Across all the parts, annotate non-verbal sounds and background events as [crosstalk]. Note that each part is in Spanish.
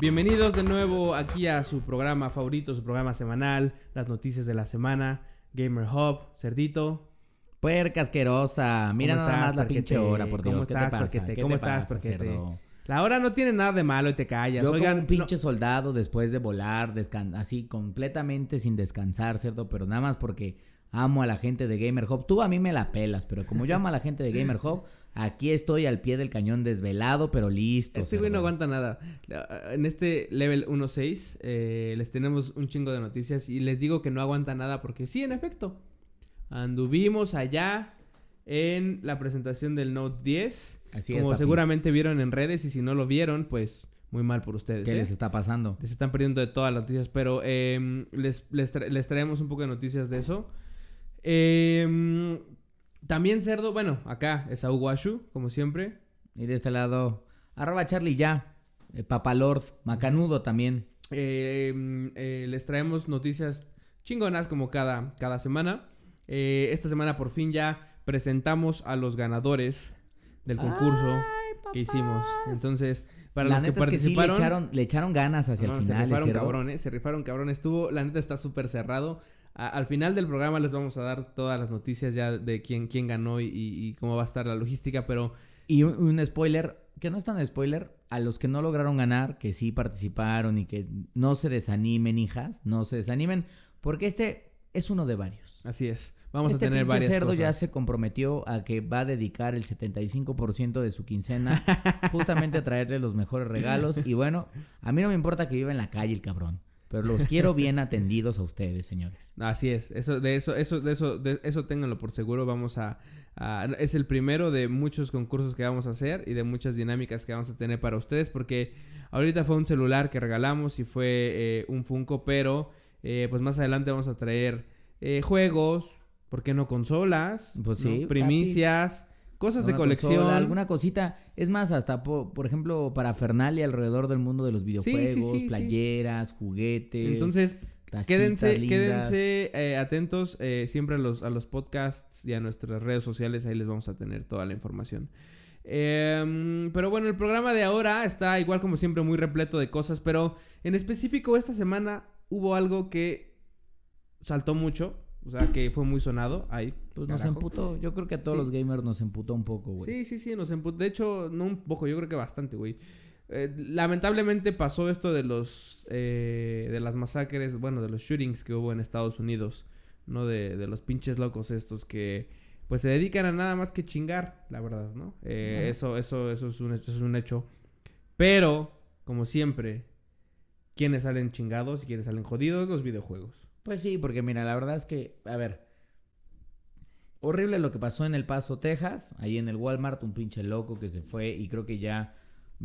Bienvenidos de nuevo aquí a su programa favorito, su programa semanal, las noticias de la semana, Gamer Hub, Cerdito. Puerca asquerosa. Mira ¿Cómo nada más la pinche hora, por Dios. ¿Cómo ¿Qué estás, te pasa? Parquete? ¿Qué ¿Cómo te estás, pasa, Parquete? cerdo? La hora no tiene nada de malo y te callas. Yo Oigan, como un pinche no- soldado después de volar, así completamente sin descansar, cerdo, pero nada más porque amo a la gente de Gamer Hub. Tú a mí me la pelas, pero como yo amo a la gente de Gamer [laughs] Hub, aquí estoy al pie del cañón desvelado, pero listo. Este güey no aguanta nada. En este level 1.6 eh, les tenemos un chingo de noticias y les digo que no aguanta nada porque sí, en efecto. Anduvimos allá en la presentación del Note 10. Así es, como seguramente vieron en redes y si no lo vieron, pues muy mal por ustedes. ¿Qué ¿eh? les está pasando? Se están perdiendo de todas las noticias, pero em, les, les, tra- les traemos un poco de noticias de eso. Em, también Cerdo, bueno, acá es Washu, como siempre. Y de este lado, arroba Charlie ya, eh, Papalord, Macanudo también. Em, eh, les traemos noticias chingonas como cada, cada semana. Eh, esta semana por fin ya presentamos a los ganadores del concurso que hicimos. Entonces, para la los que neta es que sí, participaron... le, echaron, le echaron ganas hacia No, el se final. rifaron cerdo. cabrón, ¿eh? Se rifaron cabrón. Estuvo, la neta está súper cerrado. A- al final del programa les vamos a dar todas las noticias ya de quién, quién ganó y, cómo va a estar la logística, pero Y un, un spoiler, que no es tan spoiler, a los que no lograron ganar, que sí participaron y que no se desanimen, hijas, no se desanimen, porque este es uno de varios. así es. Vamos este a tener pinche varias cerdo cosas. ya se comprometió a que va a dedicar el 75% de su quincena [laughs] justamente a traerle los mejores regalos. Y bueno, a mí no me importa que viva en la calle el cabrón, pero los quiero bien atendidos a ustedes, señores. [laughs] Así es. Eso, de eso, eso, de eso, de eso ténganlo por seguro. Vamos a, a- es el primero de muchos concursos que vamos a hacer y de muchas dinámicas que vamos a tener para ustedes, porque ahorita fue un celular que regalamos y fue eh, un Funko, pero eh, pues más adelante vamos a traer eh, juegos, ¿por qué no consolas? Pues ¿no? sí, primicias, cosas de colección. consola, alguna cosita. Es más, hasta po- por, ejemplo, para Fernalia alrededor del mundo de los videojuegos, sí, sí. playeras, juguetes. Entonces, Quédense, lindas. quédense eh, atentos eh, siempre a los, a los podcasts y a nuestras redes sociales. Ahí les vamos a tener toda la información. Em, pero bueno, el programa de ahora está igual como siempre muy repleto de cosas. Pero en específico esta semana hubo algo que saltó mucho. O sea, que fue muy sonado. Ahí. Pues nos emputó. Yo creo que a todos Sí. los gamers nos emputó un poco, güey. Sí, sí, sí, nos emputó. De hecho, no un poco, yo creo que bastante, güey. Eh, lamentablemente pasó esto de los eh, de las masacres, bueno, de los shootings que hubo en Estados Unidos, no de, de los pinches locos estos que pues se dedican a nada más que chingar, la verdad, ¿no? Eh, eso, eso, eso es un hecho, eso es un hecho. Pero, como siempre, quienes salen chingados y quienes salen jodidos, los videojuegos. Pues sí, porque mira, la verdad es que, a ver, horrible lo que pasó en El Paso, Texas, ahí en el Walmart, un pinche loco que se fue y creo que ya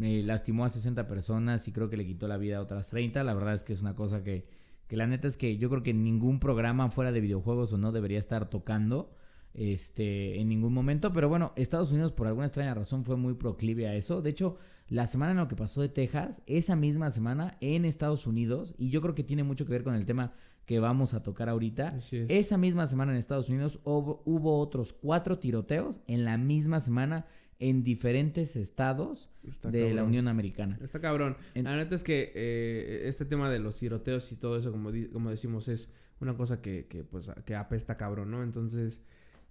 eh, lastimó a 60 personas y creo que le quitó la vida a otras 30. La verdad es que es una cosa que, que la neta es que yo creo que ningún programa fuera de videojuegos o no debería estar tocando este en ningún momento, pero bueno, Estados Unidos por alguna extraña razón fue muy proclive a eso. De hecho, la semana en lo que pasó de Texas, esa misma semana en Estados Unidos, y yo creo que tiene mucho que ver con el tema que vamos a tocar ahorita. Es. Esa misma semana en Estados Unidos hubo, hubo otros cuatro tiroteos en la misma semana en diferentes estados Está de la. Unión Americana. Está cabrón. En- La neta es que eh, este tema de los tiroteos y todo eso, como, como decimos, es una cosa que, que, pues, que apesta cabrón, ¿no? Entonces,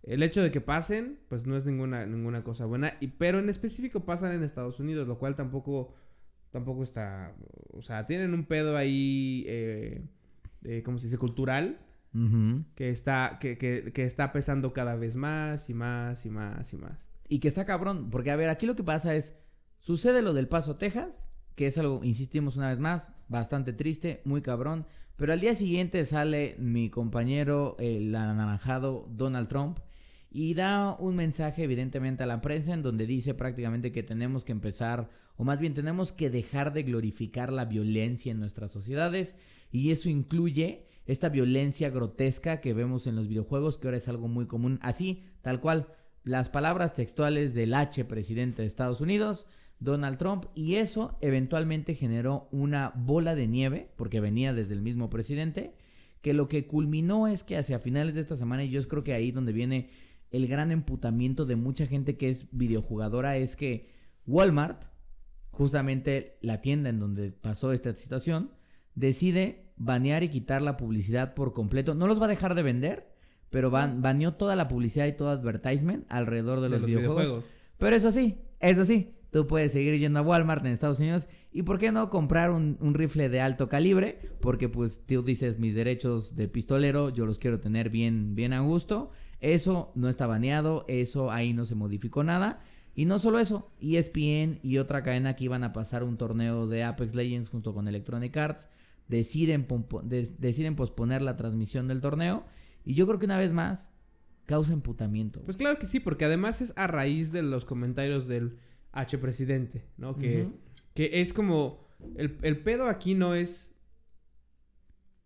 el hecho de que pasen, pues no es ninguna, ninguna cosa buena. Y, pero en específico pasan en Estados Unidos, lo cual tampoco, tampoco está... O sea, tienen un pedo ahí, eh, eh, ¿cómo se dice? Cultural, que está, que, que, que está pesando cada vez más y más y más y más. Y que está cabrón, porque a ver, aquí lo que pasa es, sucede lo del Paso, Texas, que es algo, insistimos una vez más, bastante triste, muy cabrón, pero al día siguiente sale mi compañero, el anaranjado Donald Trump, y da un mensaje evidentemente a la prensa en donde dice prácticamente que tenemos que empezar, o más bien tenemos que dejar de glorificar la violencia en nuestras sociedades, y eso incluye esta violencia grotesca que vemos en los videojuegos, que ahora es algo muy común, así, tal cual, las palabras textuales del H presidente de Estados Unidos, Donald Trump, y eso eventualmente generó una bola de nieve, porque venía desde el mismo presidente, que lo que culminó es que hacia finales de esta semana, y yo creo que ahí donde viene el gran emputamiento de mucha gente que es videojugadora, es que Walmart justamente la tienda en donde pasó esta situación, decide banear y quitar la publicidad por completo. No los va a dejar de vender, pero ban baneó toda la publicidad y todo advertisement alrededor de, los, videojuegos. Pero eso sí, eso sí, tú puedes seguir yendo a Walmart en Estados Unidos y por qué no comprar un, un, rifle de alto calibre, porque pues tú dices mis derechos de pistolero, yo los quiero tener bien, bien a gusto. Eso no está baneado, eso ahí no se modificó nada. Y no solo eso, ESPN y otra cadena que iban a pasar un torneo de Apex Legends junto con Electronic Arts deciden, deciden posponer la transmisión del torneo. Y yo creo que una vez más causa emputamiento. Pues claro que sí, porque además es a raíz de los comentarios del H presidente, ¿no? Que, que es como. El, el pedo aquí no es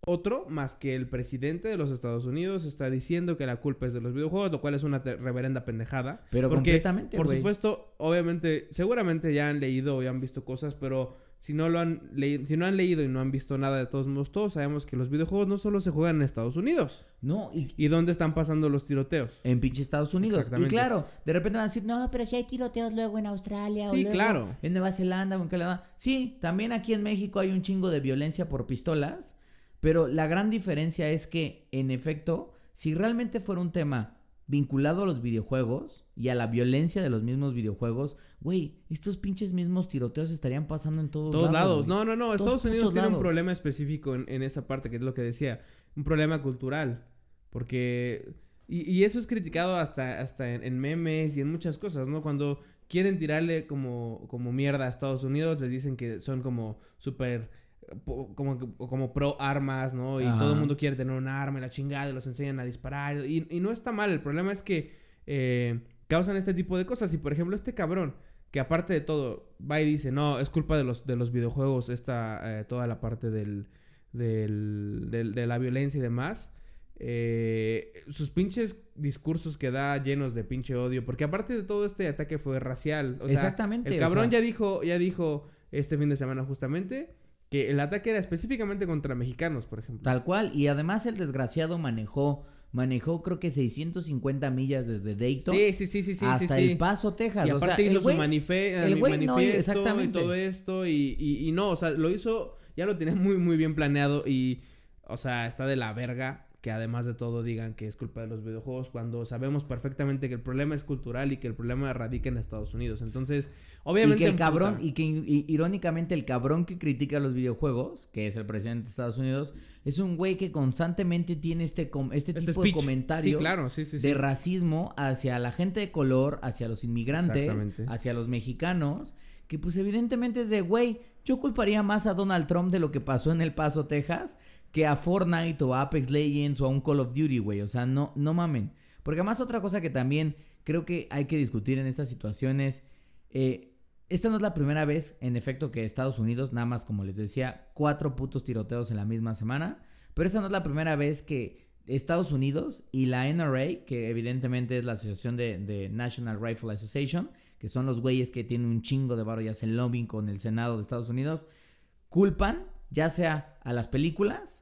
otro más que el presidente de los Estados Unidos está diciendo que la culpa es de los videojuegos, lo cual es una reverenda pendejada. Pero completamente, Por supuesto, obviamente, seguramente ya han leído o ya han visto cosas, pero si no lo han leído, si no han leído y no han visto nada de todos modos, todos sabemos que los videojuegos no solo se juegan en Estados Unidos. No, y, ¿Y dónde están pasando los tiroteos? En pinche Estados Unidos. Y claro, de repente van a decir, no, pero si hay tiroteos luego en Australia sí, o claro. en Nueva Zelanda o en Canadá. Sí, también aquí en México hay un chingo de violencia por pistolas. Pero la gran diferencia es que, en efecto, si realmente fuera un tema vinculado a los videojuegos y a la violencia de los mismos videojuegos, güey, estos pinches mismos tiroteos estarían pasando en todos, todos lados. No, no, no. Estados Unidos tiene un problema específico en, esa parte, que es lo que decía. Un problema cultural. Porque. Y, eso es criticado hasta, hasta en, memes y en muchas cosas, ¿no? Cuando quieren tirarle como, como mierda a Estados Unidos, les dicen que son como súper como, como pro armas, ¿no? Y todo el mundo quiere tener un arma y la chingada y los enseñan a disparar. Y, no está mal, el problema es que eh, causan este tipo de cosas. Y por ejemplo, este cabrón, que aparte de todo, va y dice, no, es culpa de los, de los videojuegos, esta, eh, toda la parte del, del, de la violencia y demás. Eh, sus pinches discursos que da llenos de pinche odio, porque aparte de todo este ataque fue racial. Exactamente. El cabrón ya dijo, ya dijo este fin de semana justamente que el ataque era específicamente contra mexicanos, por ejemplo. Tal cual. Y además el desgraciado manejó, manejó creo que 650 millas desde Dayton. Sí, sí, sí, sí, sí. Hasta El Paso, Texas. Y aparte hizo su manifiesto y todo esto. Y, y, y no, o sea, lo hizo, ya lo tenía muy, muy bien planeado. Y, o sea, está de la verga que además de todo digan que es culpa de los videojuegos cuando sabemos perfectamente que el problema es cultural y que el problema radica en Estados Unidos. Entonces, obviamente... Y que el cabrón, y que irónicamente el cabrón que critica los videojuegos, que es el presidente de Estados Unidos, es un güey que constantemente tiene este, este, este tipo de comentarios claro, de racismo hacia la gente de color, hacia los inmigrantes, hacia los mexicanos, que pues evidentemente es de, güey, yo culparía más a Donald Trump de lo que pasó en El Paso, Texas, que a Fortnite o a Apex Legends o a un Call of Duty, güey. O sea, no, no mamen. Porque además otra cosa que también creo que hay que discutir en estas situaciones, eh, esta no es la primera vez, en efecto, que Estados Unidos, nada más como les decía, cuatro putos tiroteos en la misma semana, pero esta no es la primera vez que Estados Unidos y la NRA, que evidentemente es la asociación de, National Rifle Association, que son los güeyes que tienen un chingo de barro y hacen lobbying con el Senado de Estados Unidos, culpan ya sea a las películas,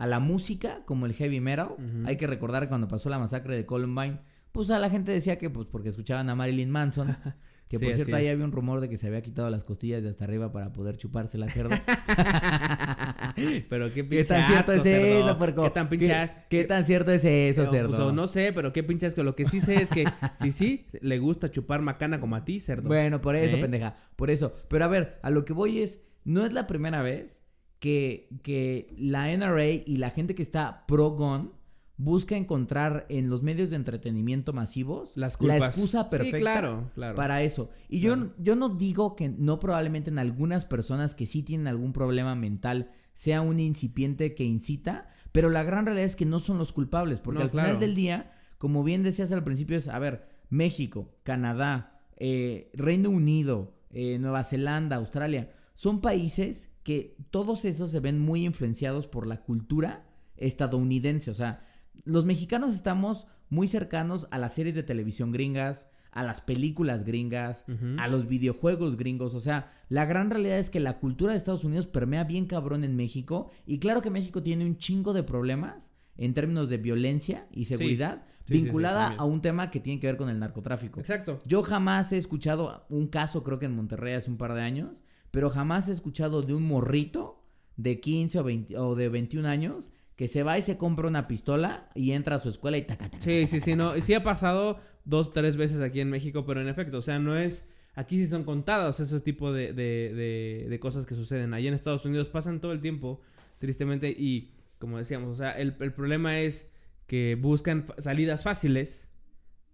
a la música, como el heavy metal. Hay que recordar cuando pasó la masacre de Columbine, pues a la gente decía que pues porque escuchaban a Marilyn Manson. [laughs] Que por cierto, ahí había un rumor de que se había quitado las costillas de hasta arriba para poder chuparse la cerda. [laughs] pero qué pinche ¿Qué tan cierto es eso, ¿Qué tan pinche ¿Qué, tan cierto es eso, cerdo? Pues, no sé, pero qué pinche que Lo que sí sé es que sí, sí, le gusta chupar macana como a ti, cerdo. Bueno, por eso, ¿Eh? pendeja. Por eso. Pero a ver, a lo que voy es, no es la primera vez que, que la NRA y la gente que está pro-gun busca encontrar en los medios de entretenimiento masivos la excusa perfecta para eso. Y yo, yo no digo que no probablemente en algunas personas que sí tienen algún problema mental sea un incipiente que incita, pero la gran realidad es que no son los culpables, porque al final del día, como bien decías al principio, es, a ver, México, Canadá, eh, Reino Unido, eh, Nueva Zelanda, Australia, son países que todos esos se ven muy influenciados por la cultura estadounidense. O sea, los mexicanos estamos muy cercanos a las series de televisión gringas, a las películas gringas, a los videojuegos gringos. O sea, la gran realidad es que la cultura de Estados Unidos permea bien cabrón en México. Y claro que México tiene un chingo de problemas en términos de violencia y seguridad. Sí, sí, sí, vinculada a un tema que tiene que ver con el narcotráfico. Exacto. Yo jamás he escuchado un caso, creo que en Monterrey hace un par de años, pero jamás he escuchado de un morrito de 15 o, 20 o de 21 años que se va y se compra una pistola y entra a su escuela y taca, taca, Sí, sí, sí, no. y Sí ha pasado dos, tres veces aquí en México, pero en efecto, o sea, no es. Aquí sí son contados esos tipos de, de, de, de cosas que suceden. Allá en Estados Unidos pasan todo el tiempo, tristemente, y como decíamos, o sea, el, el problema es que buscan salidas fáciles.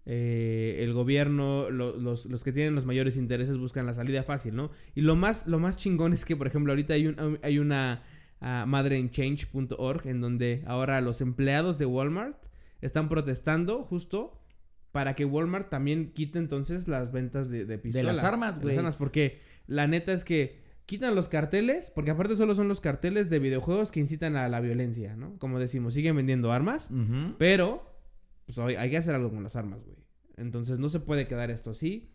Eh, el gobierno, lo- los, los que tienen los mayores intereses buscan la salida fácil, ¿no? Y lo más, lo más chingón es que, por ejemplo, ahorita hay, un, hay una ah, madre en change.org en donde ahora los empleados de Walmart están protestando justo para que Walmart también quite entonces las ventas de, de pistola. las armas, De güey. porque la neta es que quitan los carteles, porque aparte solo son los carteles de videojuegos que incitan a la violencia, ¿no? Como decimos, siguen vendiendo armas, pero pues hay, hay que hacer algo con las armas, güey. Entonces no se puede quedar esto así.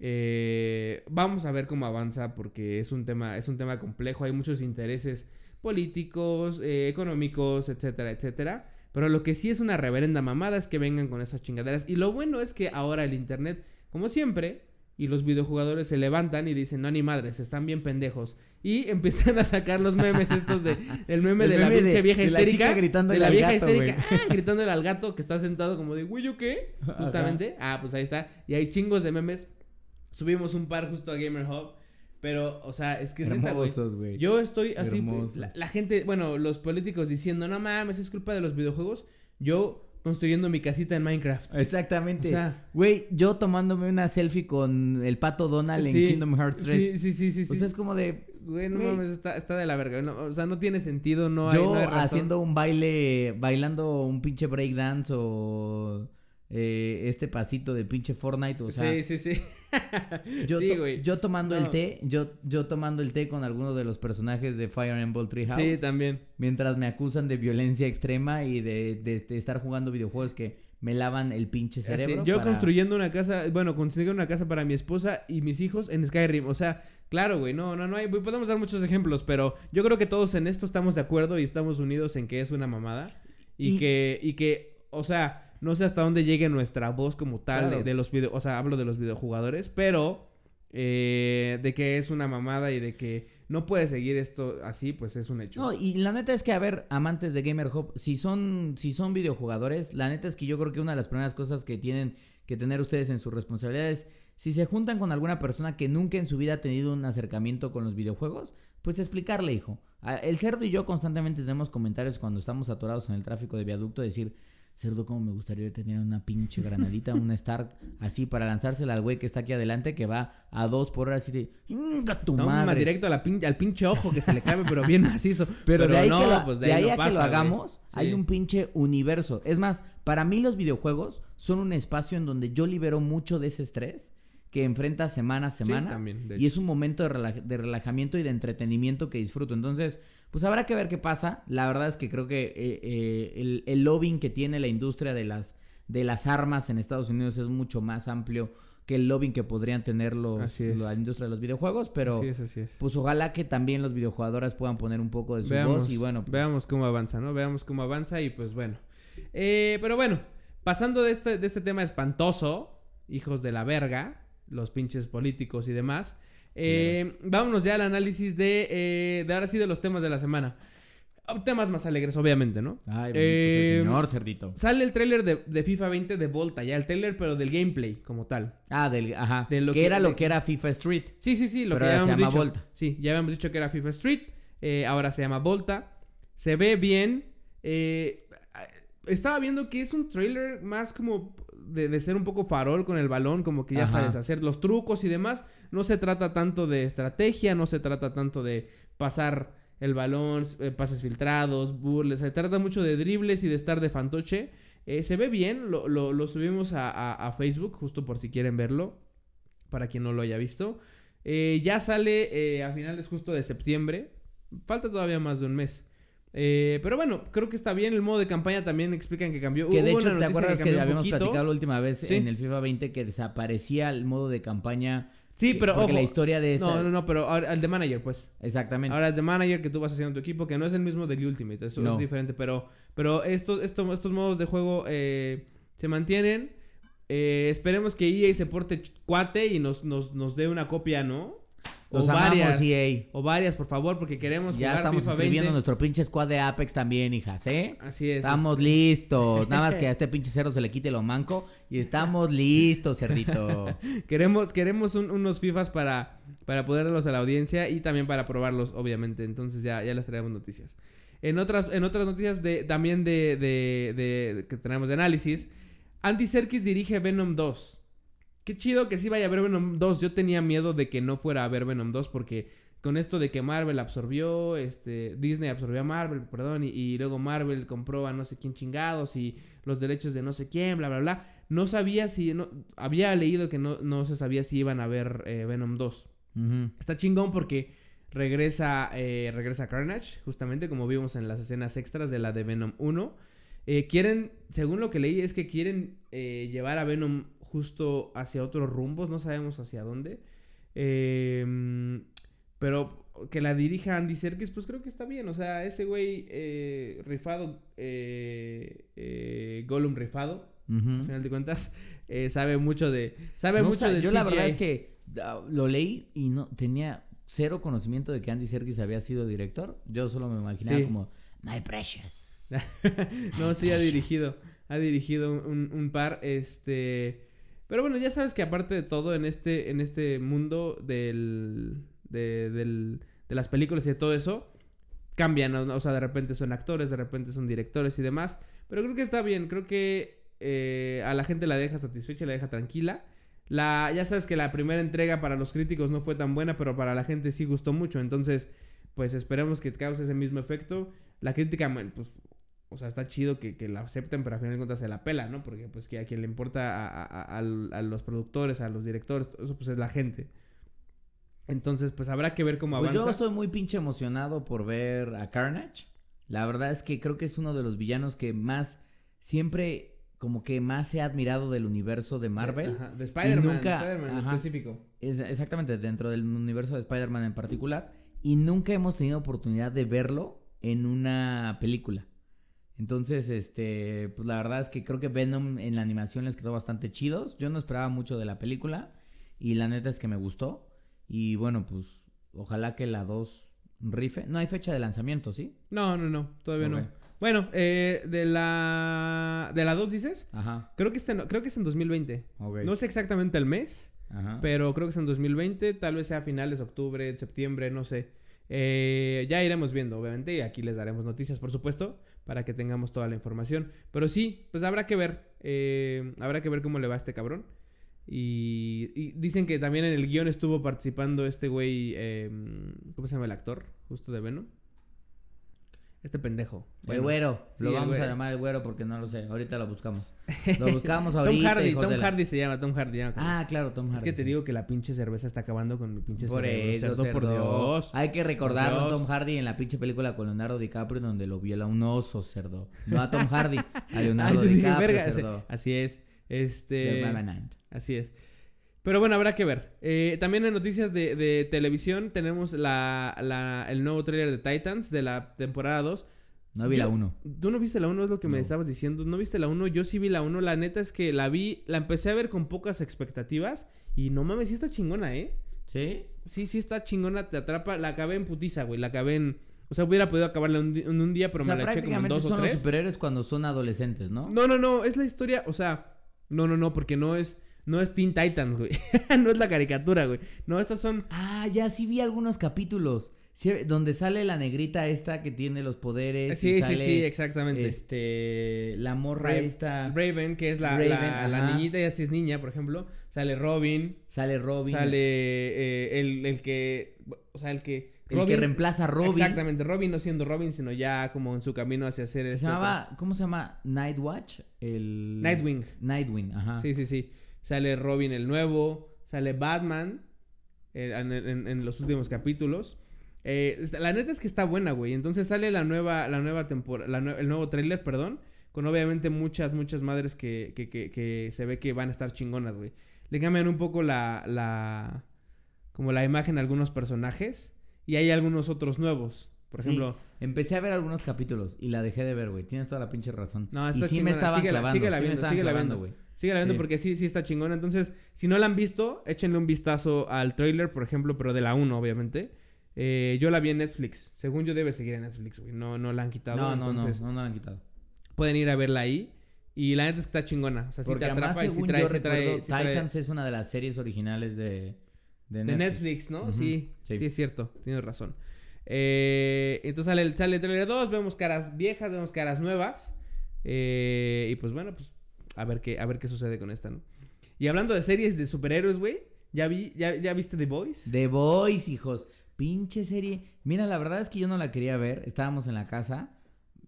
Eh, vamos a ver cómo avanza porque es un tema, es un tema complejo. Hay muchos intereses políticos, eh, económicos, etcétera, etcétera. Pero lo que sí es una reverenda mamada es que vengan con esas chingaderas. Y lo bueno es que ahora el internet, como siempre, y los videojugadores se levantan y dicen, no, ni madres, están bien pendejos. Y [laughs] empiezan a sacar los memes estos de... El meme El de la pinche vieja de histérica. gritándole de la al vieja gato, histérica. [laughs] ah, gritándole al gato que está sentado como de, güey, ¿yo qué? [laughs] Justamente. Ah, pues ahí está. Y hay chingos de memes. Subimos un par justo a Gamer Hub. Pero, o sea, es que güey. Yo estoy así, la gente, bueno, los políticos diciendo, no mames, es culpa de los videojuegos. Yo construyendo mi casita en Minecraft. Exactamente. O sea- Güey, yo tomándome una selfie con el pato Donald Sí, en Kingdom Hearts 3. Sí, sí, sí, sí. O sí. sea, es como de. Güey, no mames, está, está de la verga. no, o sea, no tiene sentido, no hay, yo no hay razón. haciendo un baile, bailando un pinche breakdance o eh, este pasito de pinche Fortnite, o sea, sí, sí, sí. [laughs] yo, sí, to- yo tomando el té, yo, yo tomando el té con alguno de los personajes de Fire Emblem Treehouse, Sí, también. mientras me acusan de violencia extrema y de, de- de estar jugando videojuegos que me lavan el pinche Así, cerebro. yo para- construyendo una casa, bueno, construyendo una casa para mi esposa y mis hijos en Skyrim. O sea, claro, güey, no, no, no hay, podemos dar muchos ejemplos, pero yo creo que todos en esto estamos de acuerdo y estamos unidos en que es una mamada. Y, Y- que, y que, o sea, no sé hasta dónde llegue nuestra voz como tal Claro. de, de los video, o sea, hablo de los videojugadores, pero eh, de que es una mamada y de que no puede seguir esto así, pues es un hecho. No, y la neta es que, a ver, amantes de Gamer Hub, si son, si son videojugadores, la neta es que yo creo que una de las primeras cosas que tienen que tener ustedes en sus responsabilidades, si se juntan con alguna persona que nunca en su vida ha tenido un acercamiento con los videojuegos, pues explicarle, hijo. El cerdo y yo constantemente tenemos comentarios cuando estamos atorados en el tráfico de viaducto, decir, cerdo, cómo me gustaría tener una pinche granadita, una [laughs] Stark, así para lanzársela al güey que está aquí adelante, que va a dos por hora, así de, ¡Inga tu madre! directo a la pin- al pinche ojo que se le cabe, pero bien macizo. [laughs] Pero, de ahí, no, que lo, pues de ahí a pasa, que lo hagamos, hay un pinche universo. Es más, para mí los videojuegos son un espacio en donde yo libero mucho de ese estrés que enfrenta semana a semana. también, y es un momento de relajamiento y de entretenimiento que disfruto. Entonces, pues habrá que ver qué pasa. La verdad es que creo que eh, eh, el, el lobbying que tiene la industria de las, de las armas en Estados Unidos es mucho más amplio que el lobbying que podrían tener los, la industria de los videojuegos. Pero Así es, así es. pues ojalá que también los videojugadores puedan poner un poco de su Veamos, voz y bueno, pues, veamos cómo avanza, ¿no? Veamos cómo avanza y pues bueno. Eh, pero bueno, pasando de este, de este tema espantoso, hijos de la verga, los pinches políticos y demás, eh, vámonos ya al análisis de, eh, de ahora sí de los temas de la semana. Ah, Temas más alegres, obviamente, ¿no? Ay, Eh, el señor cerdito. Sale el tráiler de, de FIFA 20 de Volta, ya el tráiler, pero del gameplay como tal. Ah, del, ajá. de lo que, que- era de- lo que era FIFA Street. Sí, sí, sí, lo Pero que ya se llama dicho. Volta. Sí, ya habíamos dicho que era FIFA Street. eh, ahora se llama Volta. Se ve bien. eh, estaba viendo que es un trailer más como de, de ser un poco farol con el balón, como que ya Ajá. sabes hacer los trucos y demás. No se trata tanto de estrategia, no se trata tanto de pasar el balón, eh, pases filtrados, burles. Se trata mucho de dribles y de estar de fantoche. Eh, se ve bien, lo, lo- lo subimos a, a- a Facebook, justo por si quieren verlo, para quien no lo haya visto. Eh, ya sale eh, a finales justo de septiembre. Falta todavía más de un mes. Eh, pero bueno, creo que está bien. El modo de campaña también explican que cambió. Que de Hubo hecho, ¿te acuerdas que, un habíamos poquito. platicado la última vez Sí. en el FIFA 20 que desaparecía el modo de campaña? Sí, que- pero ojo. la historia de esa... No, no, no, pero ahora el de manager, pues. Exactamente. Ahora es de manager que tú vas haciendo tu equipo, que no es el mismo del Ultimate, eso No. es diferente, pero, pero estos, estos, estos modos de juego eh, se mantienen. Eh, esperemos que EA se porte cuate y nos, nos, nos dé una copia, ¿no? Los o amamos, varias. EA. O varias, por favor, porque queremos Ya jugar estamos FIFA escribiendo 20. nuestro pinche squad de Apex también, hijas, ¿eh? Así es. Estamos listos. Nada más que a [laughs] este pinche cerdo se le quite lo manco. Y estamos listos, cerdito. [laughs] Queremos, queremos un- unos FIFAs para, para poder darlos a la audiencia y también para probarlos, obviamente. Entonces ya, ya les traemos noticias. En otras, en otras noticias de, también de, de, de- que tenemos de análisis, Andy Serkis dirige Venom 2. Qué chido que sí vaya a haber Venom 2. Yo tenía miedo de que no fuera a haber Venom 2 porque con esto de que Marvel absorbió, este, Disney absorbió a Marvel, perdón, y, y luego Marvel compró a no sé quién chingados y los derechos de no sé quién, bla, bla, bla. No sabía si, no, había leído que no, no se sabía si iban a ver eh, Venom 2. Ujú. Está chingón porque regresa, eh, regresa Carnage, justamente como vimos en las escenas extras de la de Venom 1. Eh, quieren, según lo que leí, es que quieren eh, llevar a Venom justo hacia otros rumbos, no sabemos hacia dónde. Eh, pero que la dirija Andy Serkis, pues creo que está bien. O sea, ese güey eh, rifado, eh, eh, Gollum rifado, al final de cuentas, eh, sabe mucho de... Sabe No mucho sa- de yo la verdad es que ah, lo leí y no tenía cero conocimiento de que Andy Serkis había sido director. Yo solo me imaginaba Sí. como My Precious. [laughs] no, sí ha dirigido. Ha dirigido un, un par. Este. Pero bueno, ya sabes que aparte de todo, en este, en este mundo del, de, del- de las películas y de todo eso, cambian. O sea, de repente son actores, de repente son directores y demás. Pero creo que está bien. Creo que eh, a la gente la deja satisfecha, la deja tranquila. La, ya sabes que la primera entrega para los críticos no fue tan buena, pero para la gente sí gustó mucho. Entonces, pues esperemos que cause ese mismo efecto. La crítica, pues, o sea, está chido que, que la acepten, pero al final de cuentas se la pela, ¿no? Porque pues que a quien le importa a, a- a- los productores, a los directores, todo eso pues es la gente. Entonces, pues habrá que ver cómo Pues avanza. yo estoy muy pinche emocionado por ver a Carnage. La verdad es que creo que es uno de los villanos que más siempre como que más se ha admirado del universo de Marvel. Ajá, de Spider-Man, Spider-Man en específico. Es- exactamente, dentro del universo de Spider-Man en particular. Y nunca hemos tenido oportunidad de verlo en una película. Entonces, este, pues la verdad es que creo que Venom en la animación les quedó bastante chidos. Yo no esperaba mucho de la película. Y la neta es que me gustó. Y bueno, pues ojalá que la 2 rife. No hay fecha de lanzamiento, ¿sí? No, no, no, todavía no. Bueno, eh, de la de la 2 dices, Ajá. creo que está en- creo que es en 2020. Ok. No sé exactamente el mes, Ajá. pero creo que es en 2020, tal vez sea a finales de octubre, septiembre, no sé. Eh, ya iremos viendo, obviamente, y aquí les daremos noticias, por supuesto, para que tengamos toda la información. Pero sí, pues habrá que ver, eh, habrá que ver cómo le va a este cabrón. Y, y dicen que también en el guion estuvo participando este güey, eh, ¿cómo se llama el actor? Justo de Venom. Este pendejo. el güero. sí, lo el vamos a llamar el güero porque no lo sé. Ahorita lo buscamos. [laughs] Lo buscamos Tom ahorita. Hardy, Tom de la- Hardy se llama, Tom Hardy. Ah, claro, Tom Hardy. es que te digo que la pinche cerveza está acabando con mi pinche Por eso, cerdo, por cerdo. Dios. Hay que recordarlo Por a. Tom Hardy en la pinche película con Leonardo DiCaprio donde lo viola un oso, cerdo. No a Tom Hardy, a [laughs] Ay, Leonardo dije, DiCaprio, verga, cerdo. Así es. Este. Así es. Pero bueno, habrá que ver. Eh, también en noticias de, de televisión tenemos la, la- el nuevo tráiler de Titans de la temporada 2. No vi Yo- la 1. Tú no viste la 1, es lo que me estabas diciendo. ¿No viste la 1? Yo sí vi la 1. La neta es que la vi, la empecé a ver con pocas expectativas. Y no mames, sí está chingona, ¿eh? ¿Sí? Sí, sí está chingona, te atrapa. La acabé en putiza, güey. La acabé en. O sea, hubiera podido acabarla en un, día, pero o sea, me la eché como en dos o son los tres. superhéroes cuando son adolescentes, ¿no? No, no, no, es la historia, o sea, no, no, no, porque no es, no es Teen Titans, güey. [laughs] no es la caricatura, güey. No, estas son, Ah, ya sí vi algunos capítulos. Sí, donde sale la negrita esta que tiene los poderes. sí, sí, sale, sí, exactamente. Este, la morra Ra- esta. Raven, que es la, Raven, la, niñita, y así es niña, por ejemplo. Sale Robin, Sale Robin. sale eh, el, el que, o sea, el que... el que reemplaza a Robin. Exactamente, Robin no siendo Robin, sino ya como en su camino hacia ser... Se este llamaba, ¿cómo se llama? Nightwatch. El... Nightwing. Nightwing, ajá. Sí, sí, sí. Sale Robin el nuevo, sale Batman eh, en, en- en los últimos capítulos. Eh, la neta es que está buena, güey. Entonces sale la nueva, la nueva temporada, el nuevo tráiler, perdón, con obviamente muchas, muchas madres que, que, que, que se ve que van a estar chingonas, güey. Le cambian un poco la, la, como la imagen a algunos personajes y hay algunos otros nuevos. Por Sí, ejemplo, empecé a ver algunos capítulos y la dejé de ver, güey. Tienes toda la pinche razón. No, y está sí me chingona, estaban síguela- clavando. síguela sí me estaban clavando, viendo. güey. Síguela viendo Sí. porque sí, sí está chingona. Entonces, si no la han visto, échenle un vistazo al trailer, por ejemplo, pero de la 1, obviamente. Eh, yo la vi en Netflix. Según yo debe seguir en Netflix, güey. No, no la han quitado. No, no, entonces, no, no, no la han quitado. pueden ir a verla ahí. Y la neta es que está chingona. O sea, Porque te además, atrapa y según trae, yo sí trae- sí trae- Titans es una de las series originales de, de De Netflix. Netflix, ¿no? Sí, sí, sí. es cierto. Tienes razón. Eh, entonces sale el, sale el trailer 2, vemos caras viejas, vemos caras nuevas. Eh, y pues bueno, pues a ver qué, a ver qué sucede con esta, ¿no? Y hablando de series de superhéroes, güey, ¿ya, vi, ya, ¿ya viste The Boys? The Boys, hijos. Pinche serie. Mira, la verdad es que yo no la quería ver. Estábamos en la casa.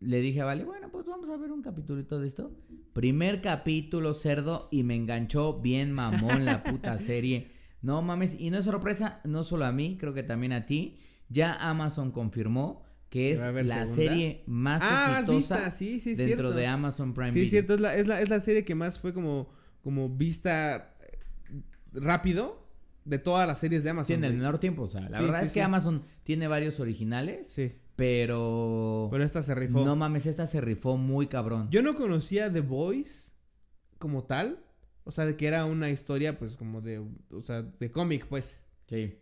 Le dije a Vale, bueno, pues vamos a ver un capítulito de esto. Primer capítulo, cerdo, y me enganchó bien mamón la puta [laughs] serie. No mames, y no es sorpresa, no solo a mí, creo que también a ti. Ya Amazon confirmó que es la segunda? serie más ah, exitosa sí, sí, dentro cierto. de Amazon Prime Sí, Video. cierto, es la, es, la, es la serie que más fue como, como vista eh, rápido de todas las series de Amazon. Sí, en el menor tiempo, o sea, la Sí, verdad sí, es que sí. Amazon tiene varios originales, Sí, pero... pero esta se rifó. No mames, esta se rifó muy cabrón. Yo no conocía The Voice como tal. O sea, de que era una historia, pues, como de. O sea, de cómic, pues. Sí.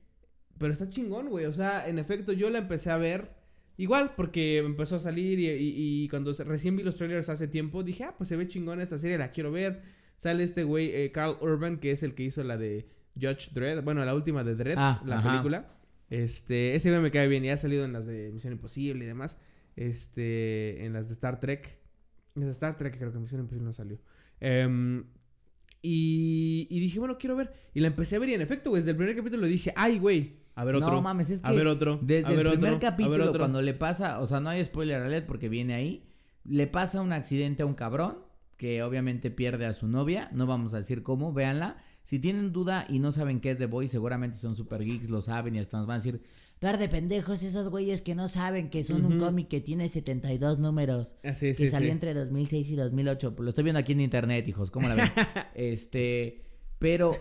Pero está chingón, güey. O sea, en efecto, yo la empecé a ver. Igual, porque empezó a salir y, y- y cuando recién vi los trailers hace tiempo, dije, ah, pues se ve chingón esta serie, la quiero ver. Sale este güey, eh, Carl Urban, que es el que hizo la de Judge Dredd. Bueno, la última de Dredd, Ah, la ajá. película. Este, ese güey me cae bien y ha salido en las de Misión Imposible y demás. Este, en las de Star Trek. En las de Star Trek creo que Misión Imposible no salió. Em, y, y dije, bueno, quiero ver. Y la empecé a ver y en efecto, güey, desde el primer capítulo dije, ay, güey, a ver otro. No mames, es que a ver otro. desde a ver el primer otro, a ver capítulo otro. cuando le pasa, o sea, no hay spoiler alert porque viene ahí, le pasa un accidente a un cabrón que obviamente pierde a su novia, no vamos a decir cómo, véanla. Si tienen duda y no saben qué es The Boy, seguramente son super geeks, lo saben y hasta nos van a decir, Par de pendejos esos güeyes que no saben que son un cómic que tiene 72 números. Ah, sí, que sí, salió sí. entre 2006 y 2008. lo estoy viendo aquí en internet, hijos, ¿cómo la ven? [laughs] este, pero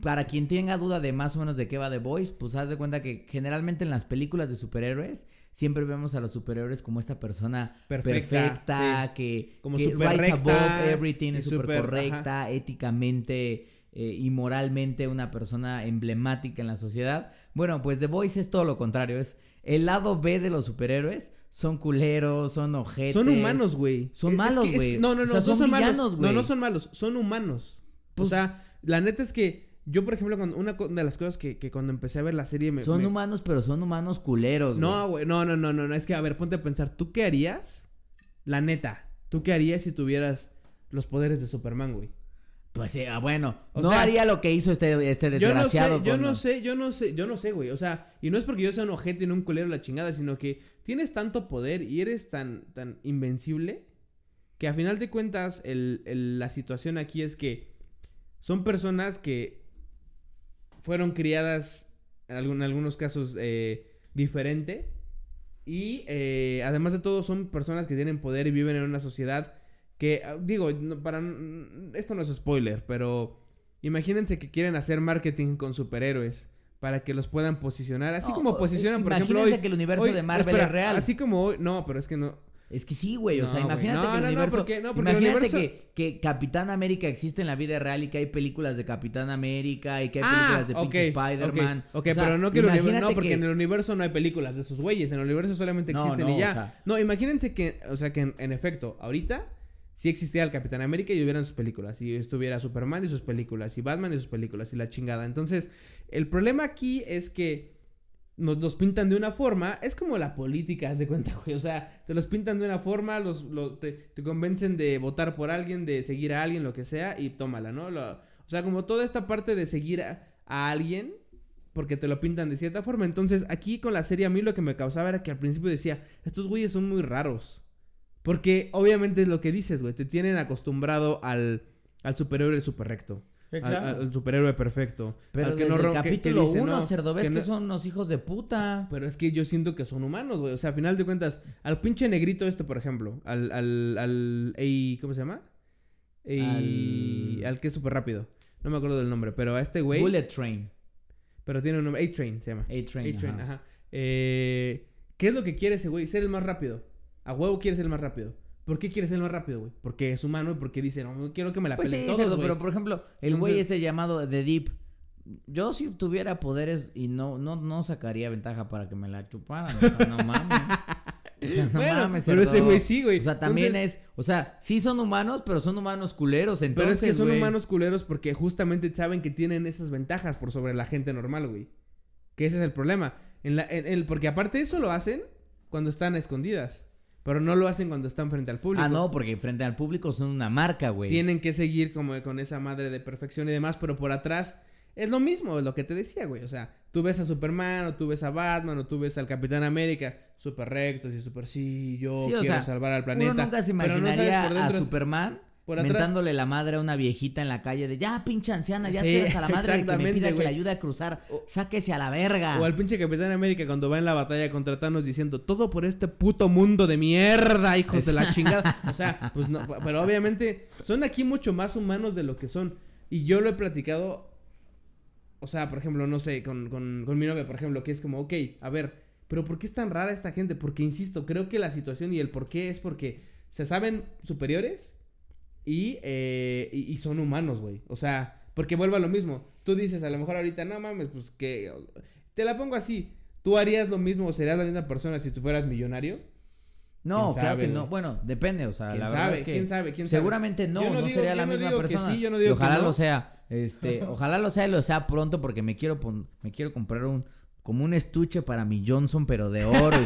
para quien tenga duda de más o menos de qué va The Boys, pues haz de cuenta que generalmente en las películas de superhéroes siempre vemos a los superhéroes como esta persona Perfecta, perfecta, que, Como que súper rise recta above everything, es súper correcta, éticamente eh, y moralmente una persona emblemática en la sociedad. Bueno, pues The Boys es todo lo contrario, es el lado B de los superhéroes. Son culeros, son ojetes. Son humanos, güey. Son Es- malos, güey. no, no, O no, sea, no son son malos. No, no son malos, son humanos. Pues- o sea, la neta es que yo, por ejemplo, cuando, una de las cosas que, que cuando empecé a ver la serie me... Son me- humanos, pero son humanos culeros, güey. No, güey, no, no, no, no, no, es que, a ver, ponte a pensar, ¿tú qué harías? La neta, ¿tú qué harías si tuvieras los poderes de Superman, güey? Pues sí, ah, bueno, O no sea, haría lo que hizo este, este Yo no sé, desgraciado. yo no sé, yo no sé, yo no sé, güey. O sea, y no es porque yo sea un ojete y no un culero la chingada, sino que tienes tanto poder y eres tan, tan invencible que a final de cuentas el- el- la situación aquí es que son personas que fueron criadas en, algún- en algunos casos eh, diferente. Y eh, además de todo son personas que tienen poder y viven en una sociedad que ah, digo para esto no es spoiler pero imagínense que quieren hacer marketing con superhéroes para que los puedan posicionar. Así No, como o- posicionan por ejemplo imagínense hoy, que el universo hoy- de Marvel espera, es real. así como hoy no pero es que no Es que sí, güey. O sea, imagínate No, que el no, no, universo. porque- el imagínate universo- que, que Capitán América existe en la vida real y que hay películas de Capitán América y que hay Ah, películas de ok, pinche Spider-Man. ok, ok, O sea, pero no que el universo, no, porque que- en el universo no hay películas de esos güeyes, en el universo solamente existen no, y ya. o sea- No, imagínense que, o sea, que en, en efecto, ahorita sí existiera el Capitán América y hubieran sus películas, y estuviera Superman y sus películas, y Batman y sus películas, y la chingada. Entonces, el problema aquí es que nos los pintan de una forma, es como la política, haz de cuenta, güey, o sea, te los pintan de una forma, los, lo- te, te convencen de votar por alguien, de seguir a alguien, lo que sea, y tómala, ¿no? Lo- o sea, como toda esta parte de seguir a, a alguien, porque te lo pintan de cierta forma. Entonces, aquí con la serie a mí lo que me causaba era que al principio decía, estos güeyes son muy raros. Porque obviamente es lo que dices, güey, te tienen acostumbrado al, al superhéroe super recto. Al- claro. Al, al superhéroe perfecto. Pero al que desde no el rom- que- que capítulo dice, 1, no, cerdo, ves que son unos hijos de puta. pero es que yo siento que son humanos, güey. O sea, a final de cuentas, al pinche negrito este, por ejemplo, al, al, al, ey, ¿cómo se llama? Ey, Al- al... que es súper rápido. No me acuerdo del nombre, pero a este güey, Bullet Train. pero tiene un nombre, A-Train se llama. A-Train. A-Train, ajá. ajá. Eh, ¿Qué es lo que quiere ese güey? Ser el más rápido. A huevo quiere ser el más rápido. ¿Por qué quiere ser más rápido, güey? Porque es humano y porque dice, no, no quiero que me la Pues peleen sí, todos, güey. pero por ejemplo, el güey Entonces- este llamado The Deep. Yo si tuviera poderes y no, no, no sacaría ventaja para que me la chuparan. O sea, no mames. [laughs] O sea, no Bueno, mames, pero ese güey sí, güey. O sea, también Entonces- es, o sea, sí son humanos, pero son humanos culeros. Entonces, Pero es que son humanos culeros porque justamente saben que tienen esas ventajas por sobre la gente normal, güey. Que ese es el problema. En la, en- en- porque aparte eso lo hacen cuando están a escondidas. Pero no lo hacen cuando están frente al público. Ah, no, porque frente al público son una marca, güey. Tienen que seguir como con esa madre de perfección y demás, pero por atrás es lo mismo, es lo que te decía, güey. O sea, tú ves a Superman, o tú ves a Batman, o tú ves al Capitán América, súper rectos y súper sí, yo Sí, quiero sea, salvar al planeta. Uno nunca se pero no sabes imaginaría por a dentro- Superman por atrás- mentándole la madre a una viejita en la calle de ya pinche anciana, ya Sí, a la madre que me pida que le ayude a cruzar. O- Sáquese a la verga. O al pinche Capitán América cuando va en la batalla contra Thanos diciendo todo por este puto mundo de mierda, hijos de la chingada. O sea, pues no, pero obviamente son aquí mucho más humanos de lo que son. Y yo lo he platicado, o sea, por ejemplo, no sé, con, con, con mi novia, por ejemplo, que es como, ok, a ver, pero ¿por qué es tan rara esta gente? Porque, insisto, creo que la situación y el por qué es porque se saben superiores y, eh, y, y son humanos, güey. O sea, porque vuelvo a lo mismo. Tú dices a lo mejor ahorita, no mames, pues que... Te la pongo así. ¿Tú harías lo mismo o serías la misma persona si tú fueras millonario? no, claro que no. Bueno, depende, o sea, ¿Quién la verdad sabe? es que ¿Quién sabe? ¿Quién sabe? seguramente no, Yo no, no digo- sería yo la no misma digo que persona. sí, yo no Y digo que ojalá lo sea. Este, [laughs] ojalá lo sea y lo sea pronto porque me quiero pon- me quiero comprar un como un estuche para mi Johnson, pero de oro.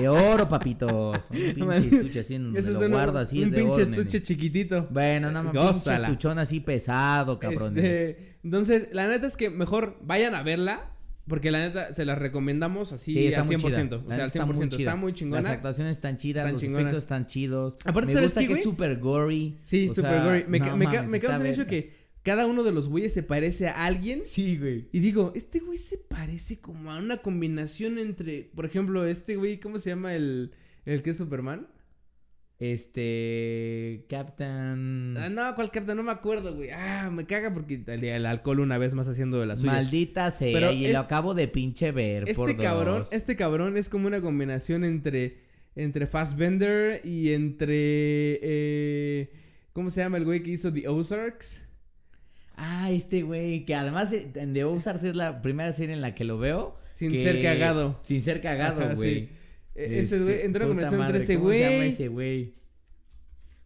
De oro, papitos. Un [laughs] pinche estuche así, me lo un, guardo así, un de pinche oro, nene. estuche chiquitito. Bueno, no, no, pinche estuchón así pesado, cabrón. Este, entonces, la neta es que mejor vayan a verla. Porque la neta se las recomendamos así Sí, al muy 100%. chida. O sea, al 100%. está muy Está muy chingona. Las actuaciones están chidas, Están los chingonas. efectos están chidos. Aparte, me ¿sabes gusta qué, que es super gory. Sí, sea, gory. Me, no ca- me, ca- mames, me causa está el hecho que cada uno de los güeyes se parece a alguien. Sí, güey. Y digo, este güey se parece como a una combinación entre, por ejemplo, este güey, ¿cómo se llama el, el que es Superman? Este. Captain. Ah, no, ¿cuál capta? No me acuerdo, güey. Ah, me caga porque el, el alcohol una vez más haciendo de la suya. Maldita sea, Pero y lo acabo de pinche ver. por Este cabrón, dos. este cabrón es como una combinación entre, entre Fassbender y entre, eh, ¿cómo se llama el güey que hizo The Ozarks? Ah, este güey, que además eh, en The Ozarks es la primera serie en la que lo veo. Sin que- ser cagado. Sin ser cagado, güey. sí. E- Ese güey, Este, entró combinación entre ese ¿cómo se llama güey. ese güey?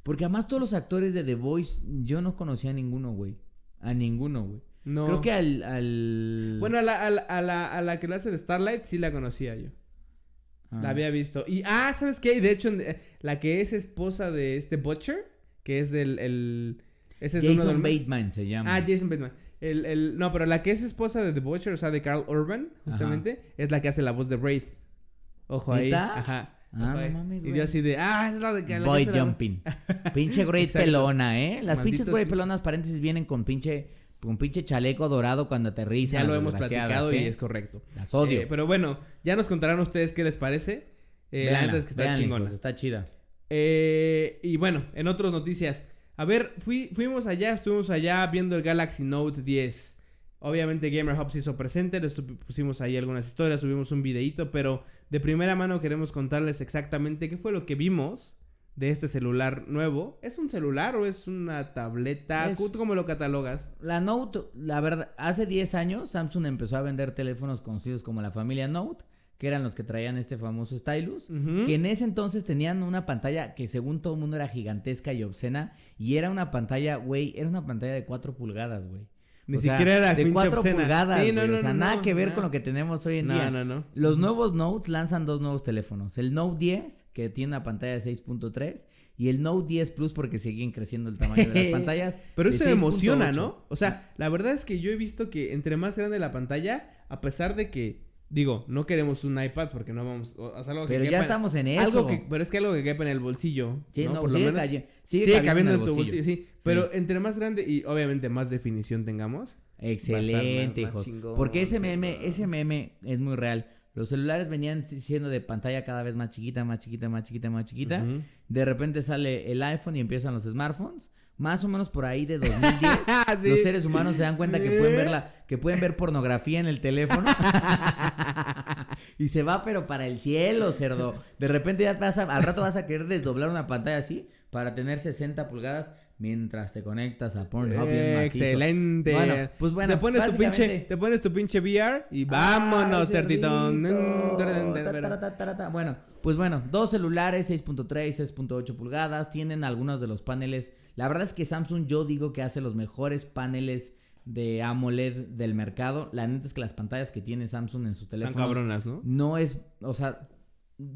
Porque además todos los actores de The Voice, yo no conocía a ninguno, güey. A ninguno, güey. No. Creo que al, al... Bueno, a la, a, la, a, la, a la que lo hace de Starlight sí la conocía yo. Ah. La había visto. Y, ah, ¿sabes qué? De hecho, en- la que es esposa de este Butcher, que es del, el... Ese es uno Jason Bateman se llama. Ah, Jason Bateman. El, el, no, pero la que es esposa de The Butcher, o sea, de Carl Urban, justamente, es la que hace la voz de Wraith. Ojo ahí. ¿Neta? Ajá. Ah, no mames, Y yo así de, ah, es la de que Boy la jumping. [laughs] pinche great Exacto. pelona, ¿eh? Las pinches Malditos pinches- pelonas, paréntesis, vienen con pinche, con pinche chaleco dorado cuando aterrizan. Ya lo hemos platicado y ¿eh? es correcto. Las odio. Eh, pero bueno, ya nos contarán ustedes qué les parece. Eh, la neta es que está véanla, chingona. hijos, está chida. Eh, y bueno, en otras noticias. A ver, fui, fuimos allá, estuvimos allá viendo el Galaxy Note 10. Obviamente Gamer Hub se hizo presente, les pusimos ahí algunas historias, subimos un videito, pero de primera mano queremos contarles exactamente qué fue lo que vimos de este celular nuevo. ¿Es un celular o es una tableta? Es- ¿Tú cómo lo catalogas? La Note, la verdad, hace 10 años Samsung empezó a vender teléfonos conocidos como la familia Note, que eran los que traían este famoso stylus, que en ese entonces tenían una pantalla que según todo el mundo era gigantesca y obscena, y era una pantalla, güey, era una pantalla de 4 pulgadas, güey. Ni O sea, siquiera era de pinche 4 obscena. pulgadas, Sí, güey, no, no, o sea, no, nada que ver con lo que tenemos hoy en día. Los nuevos Notes lanzan dos nuevos teléfonos. El Note 10, que tiene una pantalla de 6.3, y el Note 10 Plus porque siguen creciendo el tamaño de las [laughs] pantallas. Pero eso me emociona, 6.8. ¿no? O sea, la verdad es que yo he visto que entre más grande la pantalla, a pesar de que, digo, no queremos un iPad porque no vamos, o sea, algo que Pero ya quepa- estamos en eso. Algo que, pero es que algo que quepa en el bolsillo, Sí, ¿no? no, Por lo menos. calle- sigue Sigue cabiendo en el tu bolsillo, bolsillo. sí. Pero entre más grande y obviamente más definición tengamos. Excelente, más hijos. chingón, Porque ese meme, no. ese meme es muy real. Los celulares venían siendo de pantalla cada vez más chiquita, más chiquita, más chiquita, más chiquita. De repente sale el iPhone y empiezan los smartphones. Más o menos por ahí de 2010, [laughs] Sí. los seres humanos se dan cuenta que pueden ver la, que pueden ver pornografía en el teléfono. [laughs] y se va, pero para el cielo, cerdo. De repente ya vas a- al rato vas a querer desdoblar una pantalla así para tener 60 pulgadas mientras te conectas a Pornhub. Excelente. Bueno, pues bueno, Te pones, tu pinche, te pones tu pinche VR y vámonos, cerdito. Bueno, pues bueno, dos celulares, 6.3, 6.8 pulgadas, tienen algunos de los paneles. La verdad es que Samsung yo digo que hace los mejores paneles de AMOLED del mercado. La neta es que las pantallas que tiene Samsung en sus Están teléfonos cabronas, ¿no? no es, o sea,